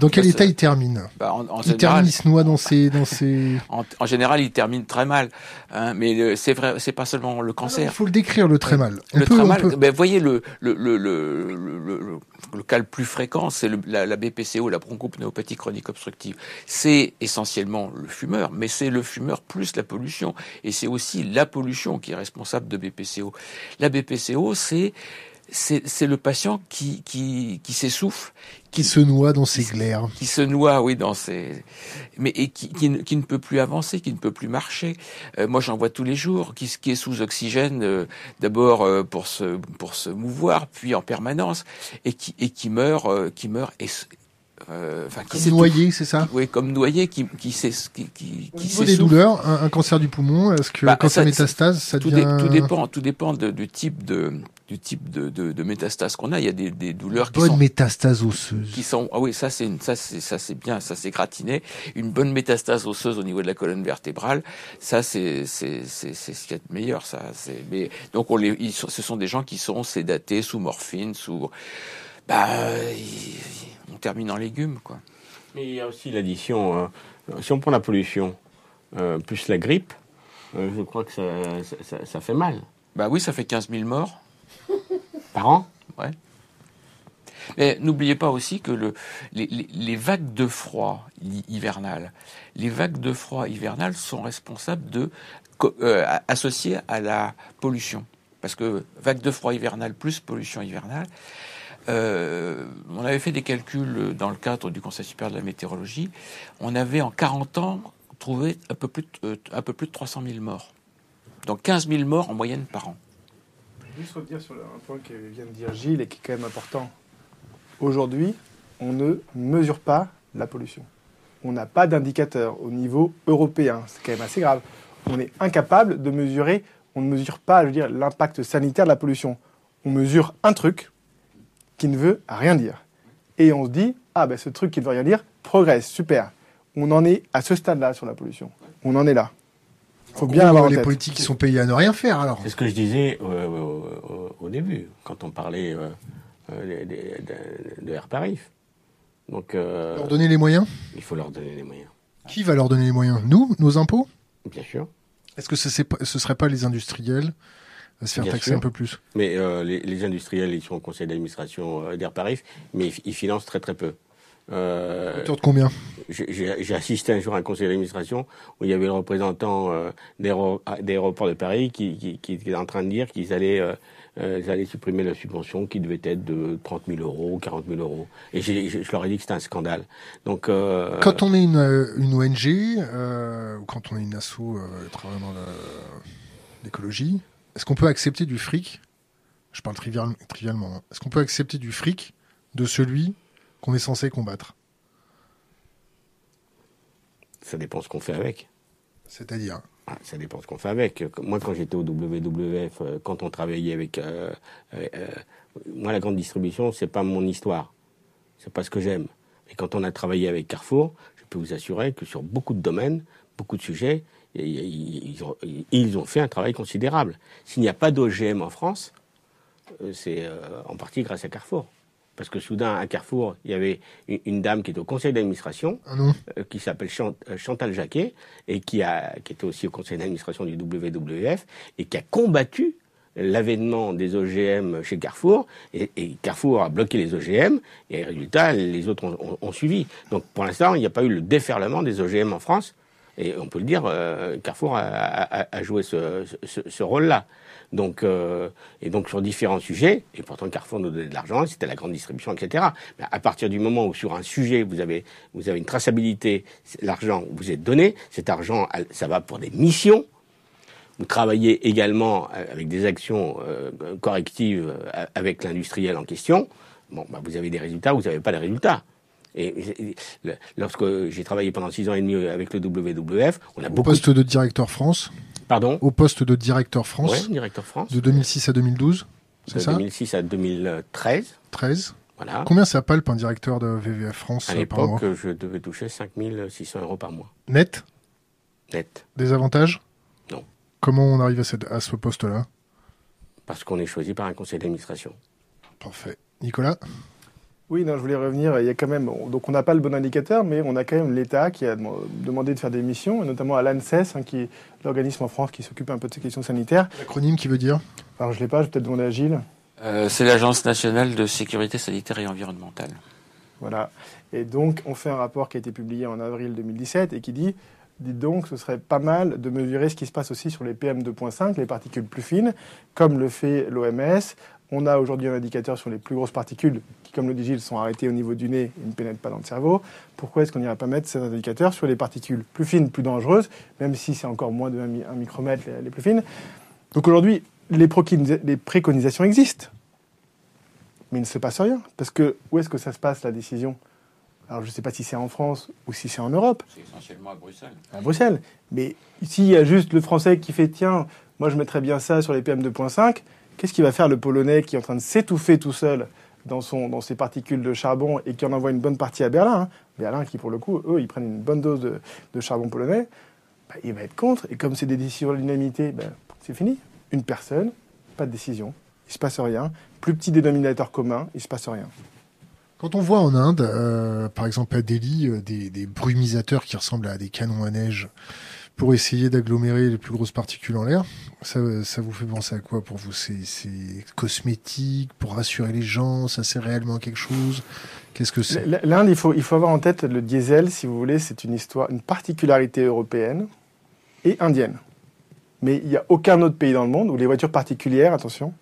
Speaker 1: Dans quel
Speaker 2: Bah,
Speaker 1: état il termine?
Speaker 2: Bah, en, en
Speaker 1: Il
Speaker 2: général,
Speaker 1: termine, il se noie dans ses... Dans ses... <laughs>
Speaker 2: en, en général, il termine très mal. Hein, mais c'est vrai, c'est pas seulement le
Speaker 1: Il
Speaker 2: cancer.
Speaker 1: faut le décrire, le très mal. On
Speaker 2: le
Speaker 1: peut-
Speaker 2: très mal,
Speaker 1: peut-
Speaker 2: ben, voyez le le, le, le, le, le- le cas le plus fréquent, c'est la, la BPCO, la bronchopnéopathie chronique obstructive. C'est essentiellement le fumeur, mais c'est le fumeur plus la pollution, et c'est aussi la pollution qui est responsable de BPCO. La BPCO, c'est c'est le patient qui qui qui s'essouffle,
Speaker 1: qui se noie dans ses glaires.
Speaker 2: qui se noie, oui, dans ses, mais et qui, qui, ne, qui ne peut plus avancer, qui ne peut plus marcher. Euh, moi, j'en vois tous les jours, qui, qui est sous oxygène, euh, d'abord euh, pour se pour se mouvoir, puis en permanence, et qui et qui meurt, euh, qui meurt es- euh, enfin, qui
Speaker 1: Comme noyé, c'est ça
Speaker 2: Oui, comme noyé, qui, qui, qui, qui,
Speaker 1: Au niveau des douleurs, un, un cancer du poumon, est-ce que
Speaker 2: Bah,
Speaker 1: quand
Speaker 2: ça-
Speaker 1: métastase, ça
Speaker 2: tout, dé-
Speaker 1: devient
Speaker 2: tout dépend, tout dépend de- du type de, du type de, de, de métastase qu'on a. Il y a des, des douleurs qui
Speaker 1: bonne
Speaker 2: sont,
Speaker 1: métastase osseuse
Speaker 2: qui sont, ah oui, ça c'est, une- ça c'est, ça c'est bien, ça c'est gratiné. Une bonne métastase osseuse au niveau de la colonne vertébrale, ça c'est, c'est, c'est, c'est ce qu'il y a de meilleur, ça. C'est, mais donc on les, ils ce sont des gens qui sont sédatés sous morphine, sous, bah, ils- termine en légumes, quoi.
Speaker 3: Mais il y a aussi l'addition. euh, si on prend la pollution euh, plus la grippe, euh, je crois que ça, ça, ça- ça fait mal.
Speaker 2: Bah oui, ça fait 15 000 morts.
Speaker 3: Par an?
Speaker 2: Mais n'oubliez pas aussi que le, les, les- les vagues de froid hi- hivernales, les vagues de froid hivernales sont responsables de euh, associées à la pollution, parce que vague de froid hivernale plus pollution hivernale. Euh, on avait fait des calculs dans le cadre du Conseil supérieur de la météorologie. On avait en 40 ans trouvé un peu plus de, euh, un peu plus de 300 000 morts. Donc 15 000 morts en moyenne par an.
Speaker 4: Juste revenir sur un point que vient de dire Gilles et qui est quand même important. Aujourd'hui, on ne mesure pas la pollution. On n'a pas d'indicateur au niveau européen. C'est quand même assez grave. On est incapable de mesurer, on ne mesure pas, je veux dire, l'impact sanitaire de la pollution. On mesure un truc qui ne veut rien dire. Et on se dit, ah ben ce truc qui ne veut rien dire progresse, super. On en est à ce stade-là sur la pollution. On en est là. Il faut
Speaker 1: En
Speaker 4: bien avoir
Speaker 1: les
Speaker 4: tête.
Speaker 1: politiques qui sont payés à ne rien faire alors.
Speaker 3: C'est ce que je disais euh, au, au- au début, quand on parlait euh, euh, de, de Air Paris. Donc, euh,
Speaker 1: Leur donner les moyens
Speaker 3: il faut leur donner les moyens.
Speaker 1: Qui va leur donner les moyens? Nous? Nos impôts?
Speaker 3: Bien sûr.
Speaker 1: Est-ce que ce ne serait pas les industriels? À se faire
Speaker 3: Bien
Speaker 1: taxer
Speaker 3: sûr.
Speaker 1: un peu plus
Speaker 3: Mais euh, les, les industriels, ils sont au conseil d'administration euh, d'Air Paris, mais ils, ils financent très très peu. Euh,
Speaker 1: Autour de combien?
Speaker 3: J'ai assisté un jour à un conseil d'administration où il y avait le représentant euh, d'aéro- d'aéroport de Paris qui, qui, qui était en train de dire qu'ils allaient, euh, ils allaient supprimer la subvention qui devait être de 30 000 euros, 40 000 euros. Et je, je leur ai dit que c'était un scandale. Donc,
Speaker 1: Quand on est une, une ONG, ou quand on est une asso travaillant dans l'écologie, est-ce qu'on peut accepter du fric Je parle trivial- trivialement. hein. Est-ce qu'on peut accepter du fric de celui qu'on est censé combattre?
Speaker 3: Ça dépend ce qu'on fait avec.
Speaker 1: C'est-à-dire?
Speaker 3: Ah, Ça dépend ce qu'on fait avec. Moi, quand j'étais au WWF, euh, quand on travaillait avec, euh, euh, moi, la grande distribution, c'est pas mon histoire, c'est pas ce que j'aime. Et quand on a travaillé avec Carrefour, je peux vous assurer que sur beaucoup de domaines, beaucoup de sujets, ils ont, ils ont fait un travail considérable. S'il n'y a pas d'OGM en France, euh, c'est euh, en partie grâce à Carrefour. Parce que soudain, à Carrefour, il y avait une, une dame qui était au conseil d'administration,
Speaker 1: nom
Speaker 3: euh, qui s'appelle Chant- euh, Chantal Jacquet et qui, a, qui était aussi au conseil d'administration du WWF et qui a combattu l'avènement des OGM chez Carrefour et, et Carrefour a bloqué les OGM et résultat les autres ont, ont- ont suivi. Donc pour l'instant il n'y a pas eu le déferlement des OGM en France et on peut le dire euh, Carrefour a, a- a joué ce, ce- ce rôle-là. Donc euh, et donc sur différents sujets et pourtant Carrefour nous donnait de l'argent, c'était la grande distribution, etc. Mais à partir du moment où sur un sujet vous avez vous avez une traçabilité, l'argent vous est donné, cet argent ça va pour des missions. Vous travaillez également euh, avec des actions euh, correctives euh, avec l'industriel en question. Bon, bah, vous avez des résultats, vous n'avez pas les résultats. Et, et- le- lorsque j'ai travaillé pendant six ans et demi avec le WWF, on a
Speaker 1: Au
Speaker 3: beaucoup.
Speaker 1: poste de directeur France
Speaker 3: Pardon.
Speaker 1: Au poste de directeur France,
Speaker 3: Ouais, directeur France.
Speaker 1: de 2006 à 2012, c'est
Speaker 3: de
Speaker 1: ça
Speaker 3: 2006 à 2013.
Speaker 1: 13.
Speaker 3: Voilà.
Speaker 1: Combien ça palpe un directeur de VVF France
Speaker 3: À
Speaker 1: par mois
Speaker 3: l'époque, je devais toucher 5600 euros par mois.
Speaker 1: Net
Speaker 3: Net.
Speaker 1: Des avantages
Speaker 3: Non.
Speaker 1: Comment on arrive à, cette- à ce poste-là
Speaker 3: Parce qu'on est choisi par un conseil d'administration.
Speaker 1: Parfait. Nicolas
Speaker 4: Oui, non, je voulais revenir. Il y a quand même, donc on n'a pas le bon indicateur, mais on a quand même l'État qui a dem- demandé de faire des missions, et notamment à l'ANSES, hein, qui est l'organisme en France qui s'occupe un peu de ces questions sanitaires.
Speaker 1: L'acronyme qui veut dire?
Speaker 4: Alors je l'ai pas, je vais peut-être demander à Gilles.
Speaker 2: Euh, c'est l'Agence nationale de sécurité sanitaire et environnementale.
Speaker 4: Voilà. Et donc, on fait un rapport qui a été publié en avril 2017 et qui dit dites donc, ce serait pas mal de mesurer ce qui se passe aussi sur les PM2.5, les particules plus fines, comme le fait l'OMS. On a aujourd'hui un indicateur sur les plus grosses particules qui, comme le dit Gilles, sont arrêtées au niveau du nez et ne pénètrent pas dans le cerveau. Pourquoi est-ce qu'on n'irait pas mettre ces indicateurs sur les particules plus fines, plus dangereuses, même si c'est encore moins de 1 mi- un micromètre les, plus fines? Donc aujourd'hui, les, préconisations existent, mais il ne se passe rien. Parce que où est-ce que ça se passe, la décision? Alors je ne sais pas si c'est en France ou si c'est en Europe.
Speaker 2: C'est essentiellement à Bruxelles.
Speaker 4: À Bruxelles. Mais s'il y a juste le Français qui fait tiens, moi je mettrais bien ça sur les PM2.5, qu'est-ce qu'il va faire le Polonais qui est en train de s'étouffer tout seul dans, son, dans ses particules de charbon et qui en envoie une bonne partie à Berlin hein. Berlin qui pour le coup, eux, ils prennent une bonne dose de, de charbon polonais. Bah, il va être contre. Et comme c'est des décisions de l'unanimité, bah, c'est fini. Une personne, pas de décision. Il ne se passe rien. Plus petit dénominateur commun, il se passe rien.
Speaker 1: Quand on voit en Inde, euh, par exemple à Delhi, euh, des, des, brumisateurs qui ressemblent à des canons à neige pour essayer d'agglomérer les plus grosses particules en l'air, ça, vous fait penser à quoi pour vous? C'est cosmétique, pour rassurer les gens Ça c'est réellement quelque chose? Qu'est-ce que c'est?
Speaker 4: L'Inde, il faut, il faut avoir en tête le diesel, si vous voulez, c'est une histoire, une particularité européenne et indienne. Mais il n'y a aucun autre pays dans le monde où les voitures particulières, attention,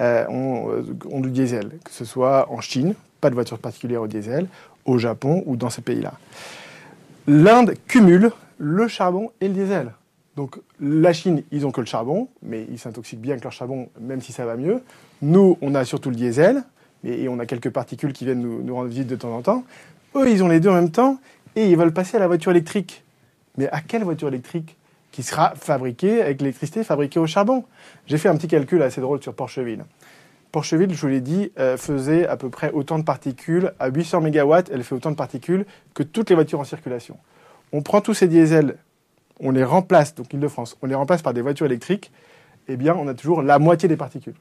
Speaker 4: euh, ont, ont, du diesel. Que ce soit en Chine, pas de voitures particulières au diesel, au Japon ou dans ces pays-là. L'Inde cumule le charbon et le diesel. Donc la Chine, ils ont que le charbon, mais ils s'intoxiquent bien avec leur charbon, même si ça va mieux. Nous, on a surtout le diesel, et on a quelques particules qui viennent nous, rendre visite de temps en temps. Eux, ils ont les deux en même temps, et ils veulent passer à la voiture électrique. Mais à quelle voiture électrique qui sera fabriquée avec l'électricité fabriquée au charbon? J'ai fait un petit calcul assez drôle sur Porcheville. Porcheville, je vous l'ai dit, euh, faisait à peu près autant de particules. À 800 MW, elle fait autant de particules que toutes les voitures en circulation. On prend tous ces diesels, on les remplace, donc Île-de-France, on les remplace par des voitures électriques, eh bien, on a toujours la moitié des particules.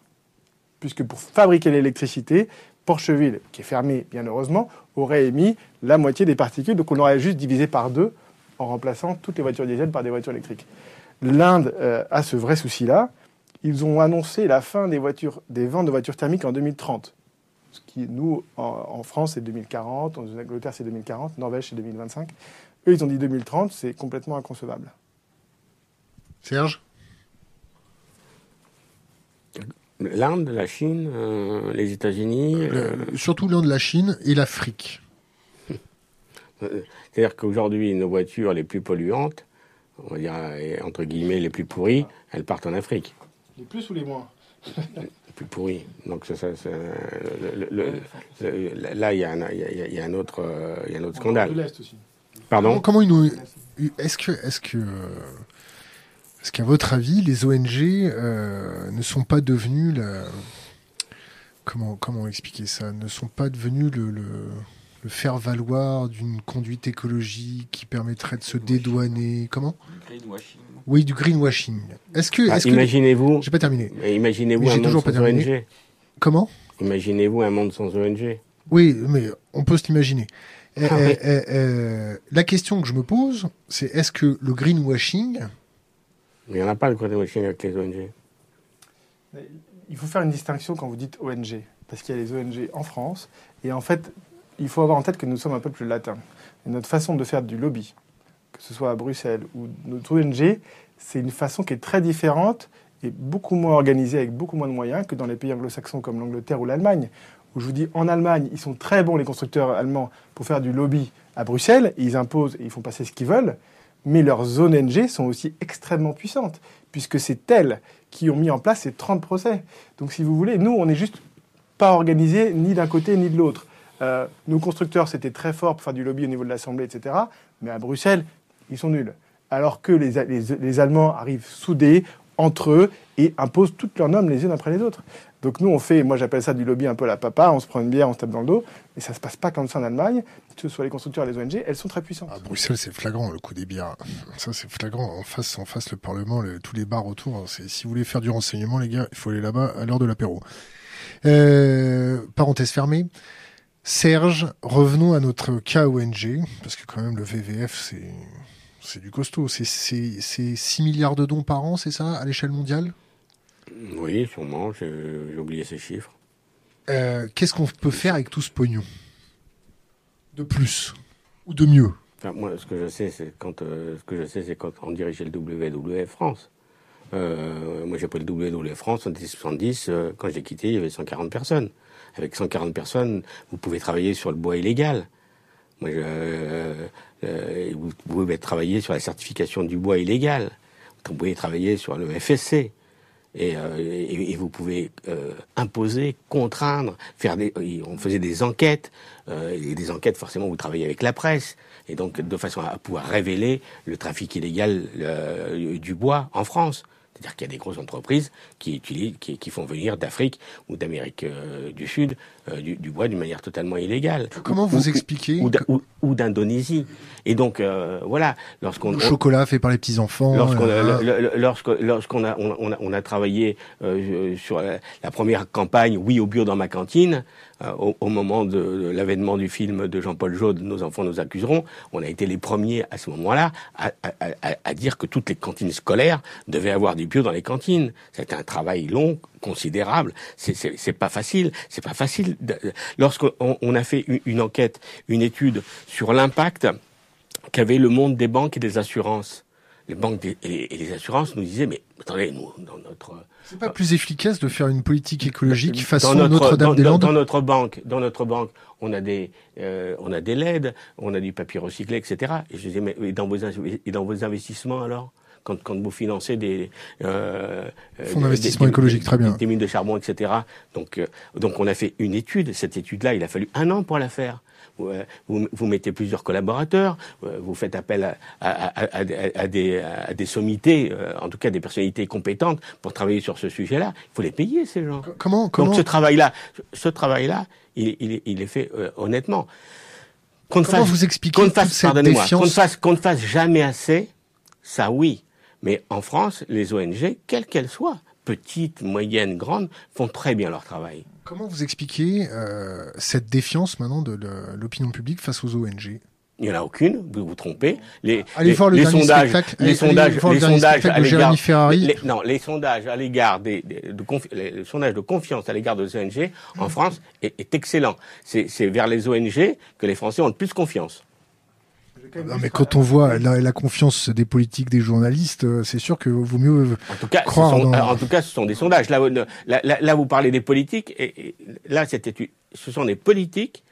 Speaker 4: Puisque pour fabriquer l'électricité, Porcheville, qui est fermé bien heureusement, aurait émis la moitié des particules, donc on aurait juste divisé par deux en remplaçant toutes les voitures diesel par des voitures électriques. L'Inde euh, a ce vrai souci-là ils ont annoncé la fin des, voitures, des ventes de voitures thermiques en 2030. Ce qui, nous, en, France, c'est 2040, en Angleterre, c'est 2040, Norvège, c'est 2025. Eux, ils ont dit 2030, c'est complètement inconcevable.
Speaker 1: Serge
Speaker 3: L'Inde, la Chine, euh, les États-Unis.
Speaker 1: Euh... Surtout l'Inde, la Chine et l'Afrique. <laughs>
Speaker 3: C'est-à-dire qu'aujourd'hui, nos voitures les plus polluantes, on va dire entre guillemets les plus pourries, elles partent en Afrique.
Speaker 4: Les plus ou les moins
Speaker 3: Les plus pourris. Donc ça, ça, ça le, le, le, là, il y, y, y, a un autre, il y a un autre scandale.
Speaker 4: De l'Est aussi.
Speaker 3: Pardon
Speaker 1: Comment ils nous... Est-ce que, est-ce que, est-ce qu'à votre avis, les ONG euh, ne sont pas devenus la... Comment, comment expliquer ça Ne sont pas devenus le, le, le faire valoir d'une conduite écologique qui permettrait de se dédouaner Comment?
Speaker 2: Greenwashing.
Speaker 1: Oui, du greenwashing. Est-ce que,
Speaker 3: Ah,
Speaker 1: est-ce
Speaker 3: imaginez-vous,
Speaker 1: que... J'ai pas terminé.
Speaker 3: imaginez-vous
Speaker 1: Mais
Speaker 3: un
Speaker 1: j'ai
Speaker 3: monde
Speaker 1: toujours
Speaker 3: sans
Speaker 1: pas terminé.
Speaker 3: ONG.
Speaker 1: Comment?
Speaker 3: Imaginez-vous un monde sans ONG.
Speaker 1: Oui, mais on peut se l'imaginer.
Speaker 3: Ah oui.
Speaker 1: eh, eh, eh, la question que je me pose, c'est est-ce que le greenwashing,
Speaker 3: Il n'y en a pas de greenwashing avec les ONG.
Speaker 4: Il faut faire une distinction quand vous dites ONG, parce qu'il y a les ONG en France, et en fait, il faut avoir en tête que nous sommes un peuple latin. Et notre façon de faire du lobby, que ce soit à Bruxelles ou notre ONG, c'est une façon qui est très différente et beaucoup moins organisée, avec beaucoup moins de moyens que dans les pays anglo-saxons comme l'Angleterre ou l'Allemagne. Où je vous dis, en Allemagne, ils sont très bons, les constructeurs allemands, pour faire du lobby à Bruxelles, ils imposent et ils font passer ce qu'ils veulent, mais leurs ONG sont aussi extrêmement puissantes, puisque c'est elles qui ont mis en place ces 30 procès. Donc si vous voulez, nous, on n'est juste pas organisés ni d'un côté ni de l'autre. Euh, nos constructeurs, c'était très fort pour faire du lobby au niveau de l'Assemblée, etc. Mais à Bruxelles, ils sont nuls. Alors que les, les, les Allemands arrivent soudés entre eux et imposent toutes leurs normes les unes après les autres. Donc nous, on fait, moi j'appelle ça du lobby un peu la papa, on se prend une bière, on se tape dans le dos, mais ça se passe pas comme ça en Allemagne, que ce soit les constructeurs et les ONG, elles sont très puissantes.
Speaker 1: à Bruxelles, c'est flagrant le coup des bières. Ça, c'est flagrant. En face, en face, le Parlement, le- tous les bars autour. C'est si vous voulez faire du renseignement, les gars, il faut aller là-bas à l'heure de l'apéro. Euh, parenthèse fermée. Serge, revenons à notre cas ONG, parce que quand même le VVF, c'est du costaud. C'est 6 milliards de dons par an, c'est ça, à l'échelle mondiale?
Speaker 3: Oui, sûrement, j'ai oublié ces chiffres.
Speaker 1: Euh, Qu'est-ce qu'on peut faire avec tout ce pognon? De plus ou de mieux?
Speaker 3: Enfin, moi, ce que je sais, c'est quand, euh, ce que je sais, c'est quand on dirigeait le WWF France. Euh, moi, j'ai pris le WWF France en 1970. euh, quand j'ai quitté, il y avait 140 personnes. Avec 140 personnes, vous pouvez travailler sur le bois illégal. Moi, je, vous pouvez travailler sur la certification du bois illégal. Vous pouvez travailler sur le FSC. Et, et, vous pouvez imposer, contraindre, faire des. On faisait des enquêtes et des enquêtes forcément vous travaillez avec la presse et donc de façon à pouvoir révéler le trafic illégal du bois en France. C'est-à-dire qu'il y a des grosses entreprises qui utilisent, qui, font venir d'Afrique ou d'Amérique euh, du Sud euh, du, du, bois d'une manière totalement illégale.
Speaker 1: Comment vous expliquez
Speaker 3: Ou, d'Indonésie. Et donc euh, voilà,
Speaker 1: lorsqu'on le chocolat fait par les petits enfants.
Speaker 3: Lorsqu'on a, on a, on a travaillé sur la, la, première campagne Oui au bio dans ma cantine. Au, au, moment de, l'avènement du film de Jean-Paul Jaude, Nos enfants nous accuseront, on a été les premiers à ce moment-là à, à, à, à dire que toutes les cantines scolaires devaient avoir du bio dans les cantines. C'était un travail long, considérable. C'est pas facile. C'est pas facile. Lorsqu'on on a fait une enquête, une étude sur l'impact qu'avait le monde des banques et des assurances, les banques et les assurances nous disaient mais attendez nous dans notre
Speaker 1: c'est pas plus efficace de faire une politique écologique façon Notre-Dame-des-Landes
Speaker 3: dans, notre banque, dans notre banque, on a des, euh, on a des LED, on a du papier recyclé, etc. Et je disais, mais dans vos, et dans vos investissements alors? Quand, quand vous financez des
Speaker 1: euh, fonds d'investissement écologique, très bien,
Speaker 3: des mines de charbon, etc. Donc, euh, donc on a fait une étude. Cette étude-là, il a fallu un an pour la faire. Vous, euh, vous, mettez plusieurs collaborateurs, euh, vous faites appel à, à, à, à des, des, sommités, en tout cas des personnalités compétentes pour travailler sur ce sujet-là. Il faut les payer ces gens.
Speaker 1: Comment, comment...
Speaker 3: Donc ce travail-là, ce travail-là, il, il, il, est fait honnêtement.
Speaker 1: Qu'on comment fasse, vous expliquez qu'on fasse, pardonnez-moi,
Speaker 3: qu'on ne fasse, qu'on ne fasse jamais assez, ça oui. Mais en France, les ONG, quelles qu'elles soient, petites, moyennes, grandes, font très bien leur travail.
Speaker 1: Comment vous expliquez euh, cette défiance maintenant de l'opinion publique face aux ONG
Speaker 3: il n'y en a aucune, vous vous trompez.
Speaker 1: Les, allez voir le les sondages,
Speaker 3: les sondages, les sondages à l'égard, non, les sondages à l'égard des, de le sondage de confiance à l'égard des ONG en France est, est excellent. C'est vers les ONG que les Français ont le plus confiance.
Speaker 1: Non, mais quand on voit la, la, confiance des politiques, des journalistes, euh, c'est sûr que vaut mieux
Speaker 3: en tout cas,
Speaker 1: croire.
Speaker 3: Ce sont, En tout cas, ce sont des sondages. Là, là, là, vous parlez des politiques, et, là, c'était, ce sont des politiques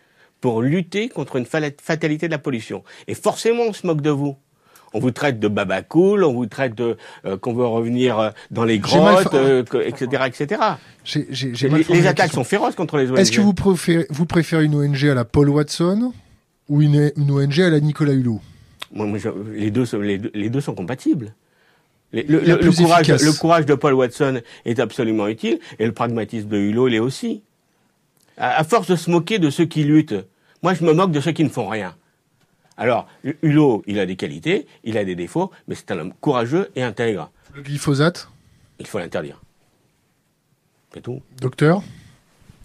Speaker 3: pour lutter contre une fatalité de la pollution. Et forcément, on se moque de vous. On vous traite de babacool, on vous traite de euh, qu'on veut revenir euh, dans les grottes, etc., etc.
Speaker 1: J'ai,
Speaker 3: les, les attaques sont féroces contre les ONG.
Speaker 1: Est-ce que vous préférez, vous préférez une ONG à la Paul Watson? Ou une, une ONG à la Nicolas Hulot
Speaker 3: moi, les, deux, les, deux, les deux sont compatibles. Le, le, courage, le, courage, de Paul Watson est absolument utile et le pragmatisme de Hulot l'est aussi. À, force de se moquer de ceux qui luttent, moi je me moque de ceux qui ne font rien. Alors, Hulot, il a des qualités, il a des défauts, mais c'est un homme courageux et intègre.
Speaker 1: Le glyphosate
Speaker 3: Il faut l'interdire. C'est tout.
Speaker 1: Docteur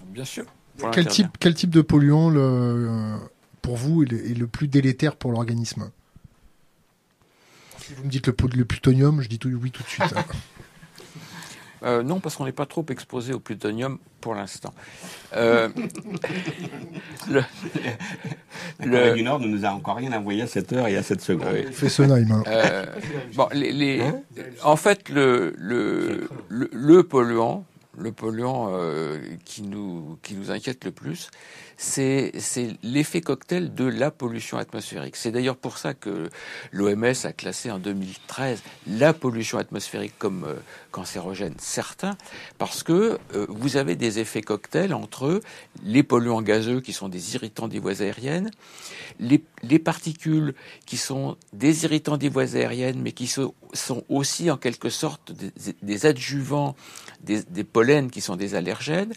Speaker 2: Bien sûr.
Speaker 1: Quel type, quel type de polluant le, pour vous est le, plus délétère pour l'organisme Si vous me dites le, le plutonium, je dis tout, oui tout de suite. <laughs>
Speaker 2: Euh, non, parce qu'on n'est pas trop exposé au plutonium pour l'instant. Euh, <laughs>
Speaker 3: le, le du Nord ne nous a encore rien envoyé à cette heure et à cette seconde.
Speaker 1: Fait Sonheim. Hein.
Speaker 2: Euh, bon, les, les, hein en fait, le, le, le, polluant, le polluant euh, qui, nous, qui nous inquiète le plus, c'est l'effet cocktail de la pollution atmosphérique. C'est d'ailleurs pour ça que l'OMS a classé en 2013 la pollution atmosphérique comme euh, cancérogène, certains, parce que euh, vous avez des effets cocktails entre les polluants gazeux qui sont des irritants des voies aériennes, les, les particules qui sont des irritants des voies aériennes, mais qui sont, aussi en quelque sorte des, des adjuvants des, des pollens qui sont des allergènes.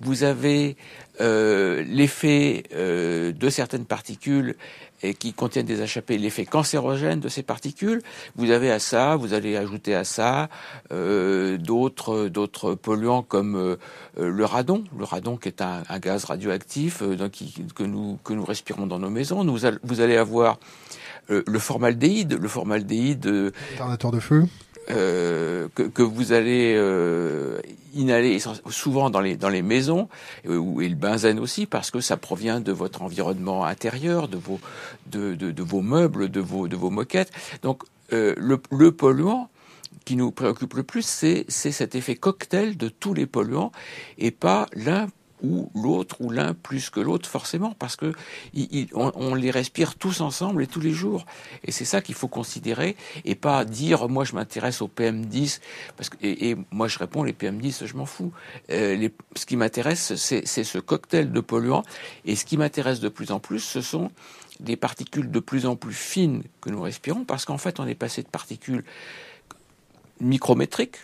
Speaker 2: Vous avez euh, l'effet euh, de certaines particules et qui contiennent des HAP, l'effet cancérogène de ces particules. Vous avez à ça, vous allez ajouter à ça euh, d'autres d'autres polluants comme euh, le radon, le radon qui est un, gaz radioactif euh, que nous que nous respirons dans nos maisons. Vous allez avoir le formaldéhyde, le formaldéhyde.
Speaker 1: Alternateur de feu.
Speaker 2: Euh, que, vous allez euh, inhaler souvent dans les, dans les maisons, et, le benzène aussi, parce que ça provient de votre environnement intérieur, de vos, de, de vos meubles, de vos, de vos moquettes. Donc euh, le, le polluant qui nous préoccupe le plus, c'est cet effet cocktail de tous les polluants, et pas l'un ou l'autre ou l'un plus que l'autre forcément parce que on, les respire tous ensemble et tous les jours. Et c'est ça qu'il faut considérer et pas dire moi je m'intéresse au PM10 parce que et, moi je réponds les PM10 je m'en fous. Euh, ce qui m'intéresse c'est ce cocktail de polluants. Et ce qui m'intéresse de plus en plus ce sont des particules de plus en plus fines que nous respirons parce qu'en fait on est passé de particules micrométriques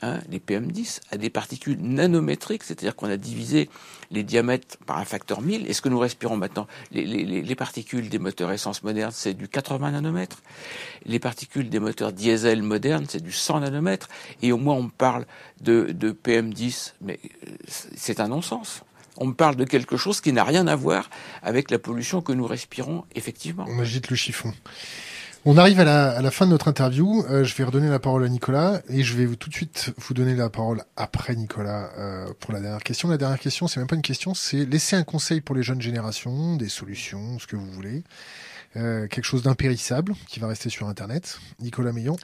Speaker 2: Hein, les PM10, à des particules nanométriques, c'est-à-dire qu'on a divisé les diamètres par un facteur 1000. Et ce que nous respirons maintenant, les, particules des moteurs essence modernes, c'est du 80 nanomètres. Les particules des moteurs diesel modernes, c'est du 100 nanomètres. Et au moins, on parle de, de PM10, mais euh, c'est un non-sens on me parle de quelque chose qui n'a rien à voir avec la pollution que nous respirons effectivement.
Speaker 1: On agite le chiffon. On arrive à la, fin de notre interview. Euh, je vais redonner la parole à Nicolas et je vais tout de suite vous donner la parole après Nicolas euh, pour la dernière question. La dernière question, c'est même pas une question, c'est laisser un conseil pour les jeunes générations, des solutions, ce que vous voulez, euh, quelque chose d'impérissable qui va rester sur Internet. Nicolas Meillon.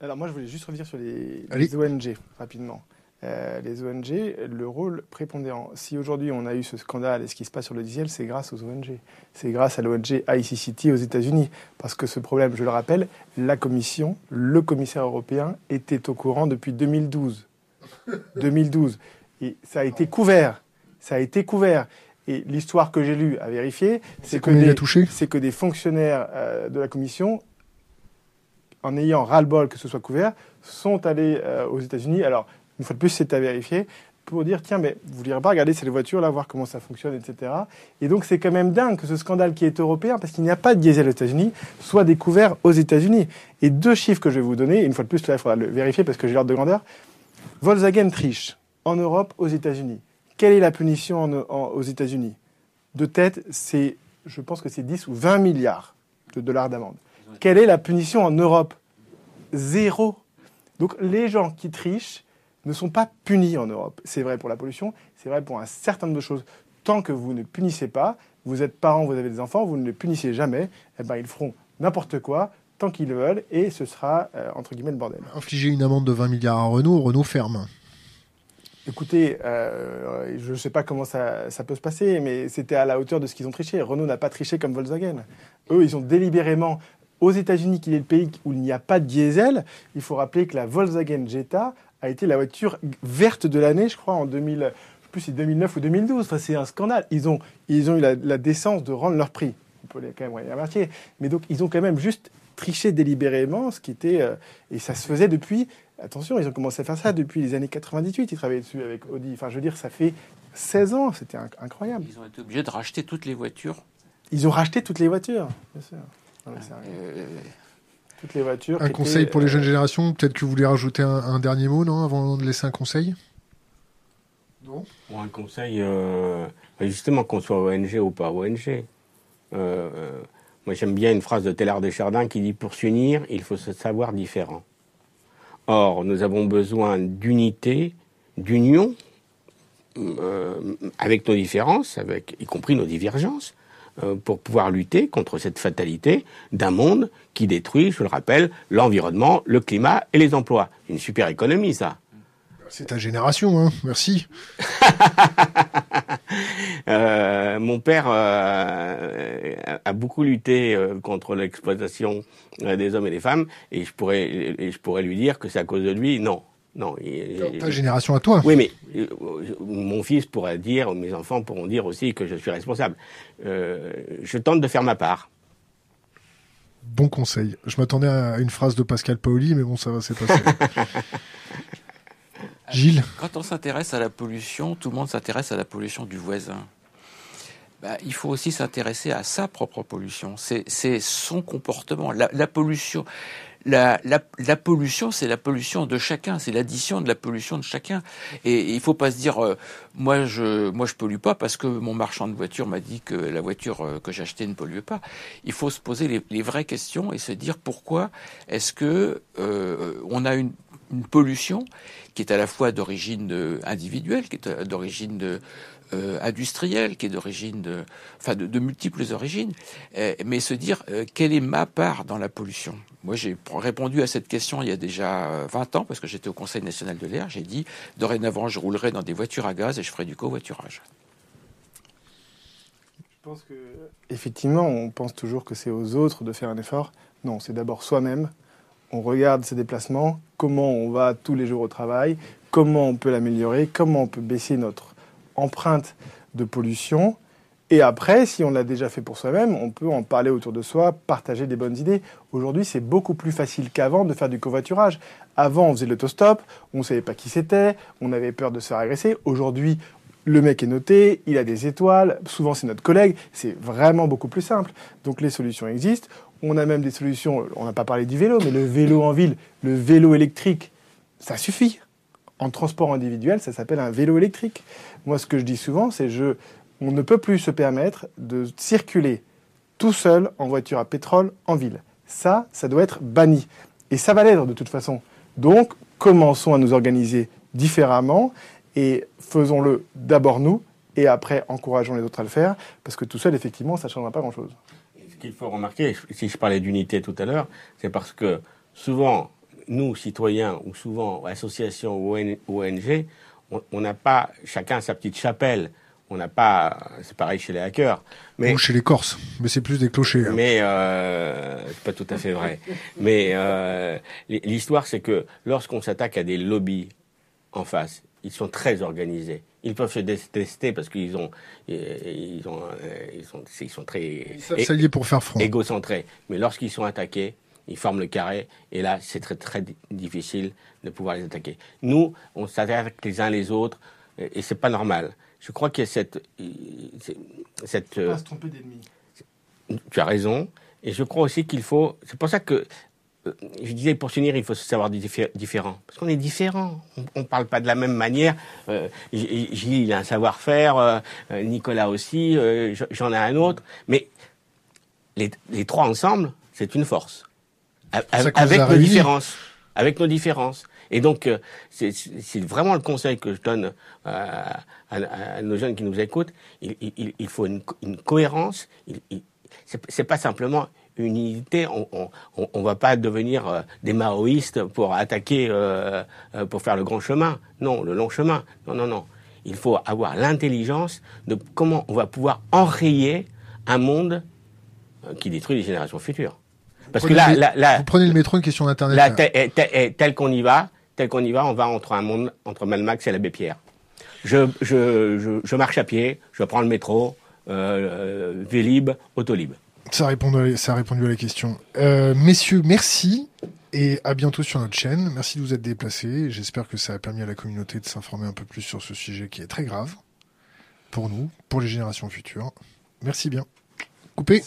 Speaker 4: Alors moi, je voulais juste revenir sur les ONG rapidement. Euh, les ONG, le rôle prépondérant. Si aujourd'hui on a eu ce scandale et ce qui se passe sur le diesel, c'est grâce aux ONG. C'est grâce à l'ONG ICCT aux États-Unis. Parce que ce problème, je le rappelle, la Commission, le commissaire européen était au courant depuis 2012. 2012. Et ça a été couvert. Ça a été couvert. Et l'histoire que j'ai lue à vérifier, c'est que, des, que des fonctionnaires euh, de la Commission, en ayant ras-le-bol que ce soit couvert, sont allés euh, aux États-Unis. Alors, une fois de plus, c'est à vérifier pour dire tiens, mais vous voulez pas regarder ces voitures là, voir comment ça fonctionne, etc. Et donc c'est quand même dingue que ce scandale qui est européen, parce qu'il n'y a pas de diesel aux États-Unis, soit découvert aux États-Unis. Et deux chiffres que je vais vous donner, une fois de plus, là, il faudra le vérifier parce que j'ai l'ordre de grandeur. Volkswagen triche en Europe, aux États-Unis. Quelle est la punition aux États-Unis? De tête, c'est, je pense que c'est 10 ou 20 milliards de dollars d'amende. Quelle est la punition en Europe? Zéro. Donc les gens qui trichent, ne sont pas punis en Europe. C'est vrai pour la pollution, c'est vrai pour un certain nombre de choses. Tant que vous ne punissez pas, vous êtes parents, vous avez des enfants, vous ne les punissez jamais, eh ben, ils feront n'importe quoi tant qu'ils veulent et ce sera, euh, entre guillemets, le bordel.
Speaker 1: Infliger une amende de 20 milliards à Renault, Renault ferme.
Speaker 4: Écoutez, euh, je ne sais pas comment ça, ça, peut se passer, mais c'était à la hauteur de ce qu'ils ont triché. Renault n'a pas triché comme Volkswagen. Eux, ils ont délibérément, aux États-Unis, qui est le pays où il n'y a pas de diesel, il faut rappeler que la Volkswagen Jetta a été la voiture verte de l'année, je crois, en 2000, je sais plus si 2009 ou 2012. Enfin, c'est un scandale. Ils ont, ils ont eu la, décence de rendre leur prix. On peut les quand même remarquer. Mais donc, ils ont quand même juste triché délibérément, ce qui était, euh, et ça se faisait depuis, attention, ils ont commencé à faire ça depuis les années 98, ils travaillaient dessus avec Audi. Enfin, je veux dire, ça fait 16 ans, c'était incroyable.
Speaker 2: Ils ont été obligés de racheter toutes les voitures.
Speaker 4: Ils ont racheté toutes les voitures, bien sûr. Toutes les voitures.
Speaker 1: Un conseil pour les jeunes euh, générations Peut-être que vous voulez rajouter un, dernier mot, non Avant de laisser un conseil
Speaker 3: Non Un conseil, euh, justement, qu'on soit ONG ou pas ONG. Euh, moi, j'aime bien une phrase de Taylor Deschardins qui dit Pour s'unir, il faut se savoir différent. Or, nous avons besoin d'unité, d'union, avec nos différences, avec, y compris nos divergences, pour pouvoir lutter contre cette fatalité d'un monde qui détruit, je le rappelle, l'environnement, le climat et les emplois. Une super économie, ça.
Speaker 1: C'est ta génération, hein. Merci. <laughs>
Speaker 3: euh, mon père euh, a beaucoup lutté euh, contre l'exploitation des hommes et des femmes, et je pourrais, et je pourrais lui dire que c'est à cause de lui. Non, non.
Speaker 1: Ta génération à toi.
Speaker 3: Oui, mais euh, mon fils pourrait dire, mes enfants pourront dire aussi que je suis responsable. Euh, je tente de faire ma part.
Speaker 1: Bon conseil. Je m'attendais à une phrase de Pascal Paoli, mais bon, ça va, c'est passé. <laughs> Gilles
Speaker 2: Quand on s'intéresse à la pollution, tout le monde s'intéresse à la pollution du voisin. Bah, il faut aussi s'intéresser à sa propre pollution. C'est son comportement. la pollution, la, la, pollution, c'est la pollution de chacun, c'est l'addition de la pollution de chacun. Et, il il faut pas se dire, euh, moi je moi je pollue pas parce que mon marchand de voiture m'a dit que la voiture euh, que j'achetais ne polluait pas. Il faut se poser les, les, vraies questions et se dire pourquoi est-ce que euh, on a une, une pollution qui est à la fois d'origine individuelle, qui est d'origine euh, industrielle, qui est d'origine de, enfin de, de, multiples origines, euh, mais se dire euh, quelle est ma part dans la pollution? Moi, j'ai répondu à cette question il y a déjà 20 ans, parce que j'étais au Conseil national de l'air. J'ai dit dorénavant, je roulerai dans des voitures à gaz et je ferai du covoiturage.
Speaker 4: pense que, effectivement, on pense toujours que c'est aux autres de faire un effort. Non, c'est d'abord soi-même. On regarde ses déplacements, comment on va tous les jours au travail, comment on peut l'améliorer, comment on peut baisser notre empreinte de pollution. Et après, si on l'a déjà fait pour soi-même, on peut en parler autour de soi, partager des bonnes idées. Aujourd'hui, c'est beaucoup plus facile qu'avant de faire du covoiturage. Avant, on faisait l'autostop, on ne savait pas qui c'était, on avait peur de se faire agresser. Aujourd'hui, le mec est noté, il a des étoiles, souvent c'est notre collègue, c'est vraiment beaucoup plus simple. Donc les solutions existent. On a même des solutions, on n'a pas parlé du vélo, mais le vélo en ville, le vélo électrique, ça suffit. En transport individuel, ça s'appelle un vélo électrique. Moi, ce que je dis souvent, c'est je, on ne peut plus se permettre de circuler tout seul en voiture à pétrole en ville. Ça, ça doit être banni. Et ça va l'être de toute façon. Donc, commençons à nous organiser différemment et faisons-le d'abord nous et après encourageons les autres à le faire parce que tout seul, effectivement, ça ne changera pas grand-chose.
Speaker 3: Ce qu'il faut remarquer, si je parlais d'unité tout à l'heure, c'est parce que souvent, nous, citoyens, ou souvent associations ou ONG, on n'a pas chacun sa petite chapelle. On n'a pas, c'est pareil chez les hackers.
Speaker 1: Mais, Ou chez les Corses, mais c'est plus des clochers. Hein.
Speaker 3: Mais euh, c'est pas tout à fait vrai. mais euh, l'histoire, c'est que lorsqu'on s'attaque à des lobbies en face, ils sont très organisés. Ils peuvent se détester parce qu'ils ont, ils ont, ils sont, ils sont très
Speaker 1: s'allier pour faire front.
Speaker 3: égocentrés. Mais lorsqu'ils sont attaqués, ils forment le carré, et là, c'est très très difficile de pouvoir les attaquer. Nous, on s'attaque les uns les autres, et c'est pas normal. Je crois qu'il y a cette, cette.
Speaker 4: Pas se tromper d'ennemi.
Speaker 3: Tu as raison, et je crois aussi qu'il faut. C'est pour ça que euh, je disais pour s'unir, il faut se savoir différent. Parce qu'on est différent. On ne parle pas de la même manière. Euh, Gilles, il a un savoir-faire. Euh, Nicolas aussi. Euh, J'en ai un autre. Mais les, les trois ensemble, c'est une force. Avec nos différences. Avec nos différences. Et donc, c'est vraiment le conseil que je donne à, à, nos jeunes qui nous écoutent. Il, il, il faut une, une cohérence. C'est pas simplement une unité. On ne va pas devenir euh, des maoïstes pour attaquer, euh, euh, pour faire le grand chemin. Non, le long chemin. Non, non, non. Il faut avoir l'intelligence de comment on va pouvoir enrayer un monde qui détruit les générations futures.
Speaker 1: Parce que là, là, vous prenez le métro, une question d'internet.
Speaker 3: Là, tel, qu'on y va, tel qu'on y va, on va entre un monde entre Malmax et l'abbé Pierre. Je, je, je, marche à pied, je prends le métro, euh, Vélib, Autolib.
Speaker 1: Ça a répondu, ça a répondu à la question. Euh, messieurs, merci et à bientôt sur notre chaîne. Merci de vous être déplacés. J'espère que ça a permis à la communauté de s'informer un peu plus sur ce sujet qui est très grave pour nous, pour les générations futures. Merci bien. Coupé.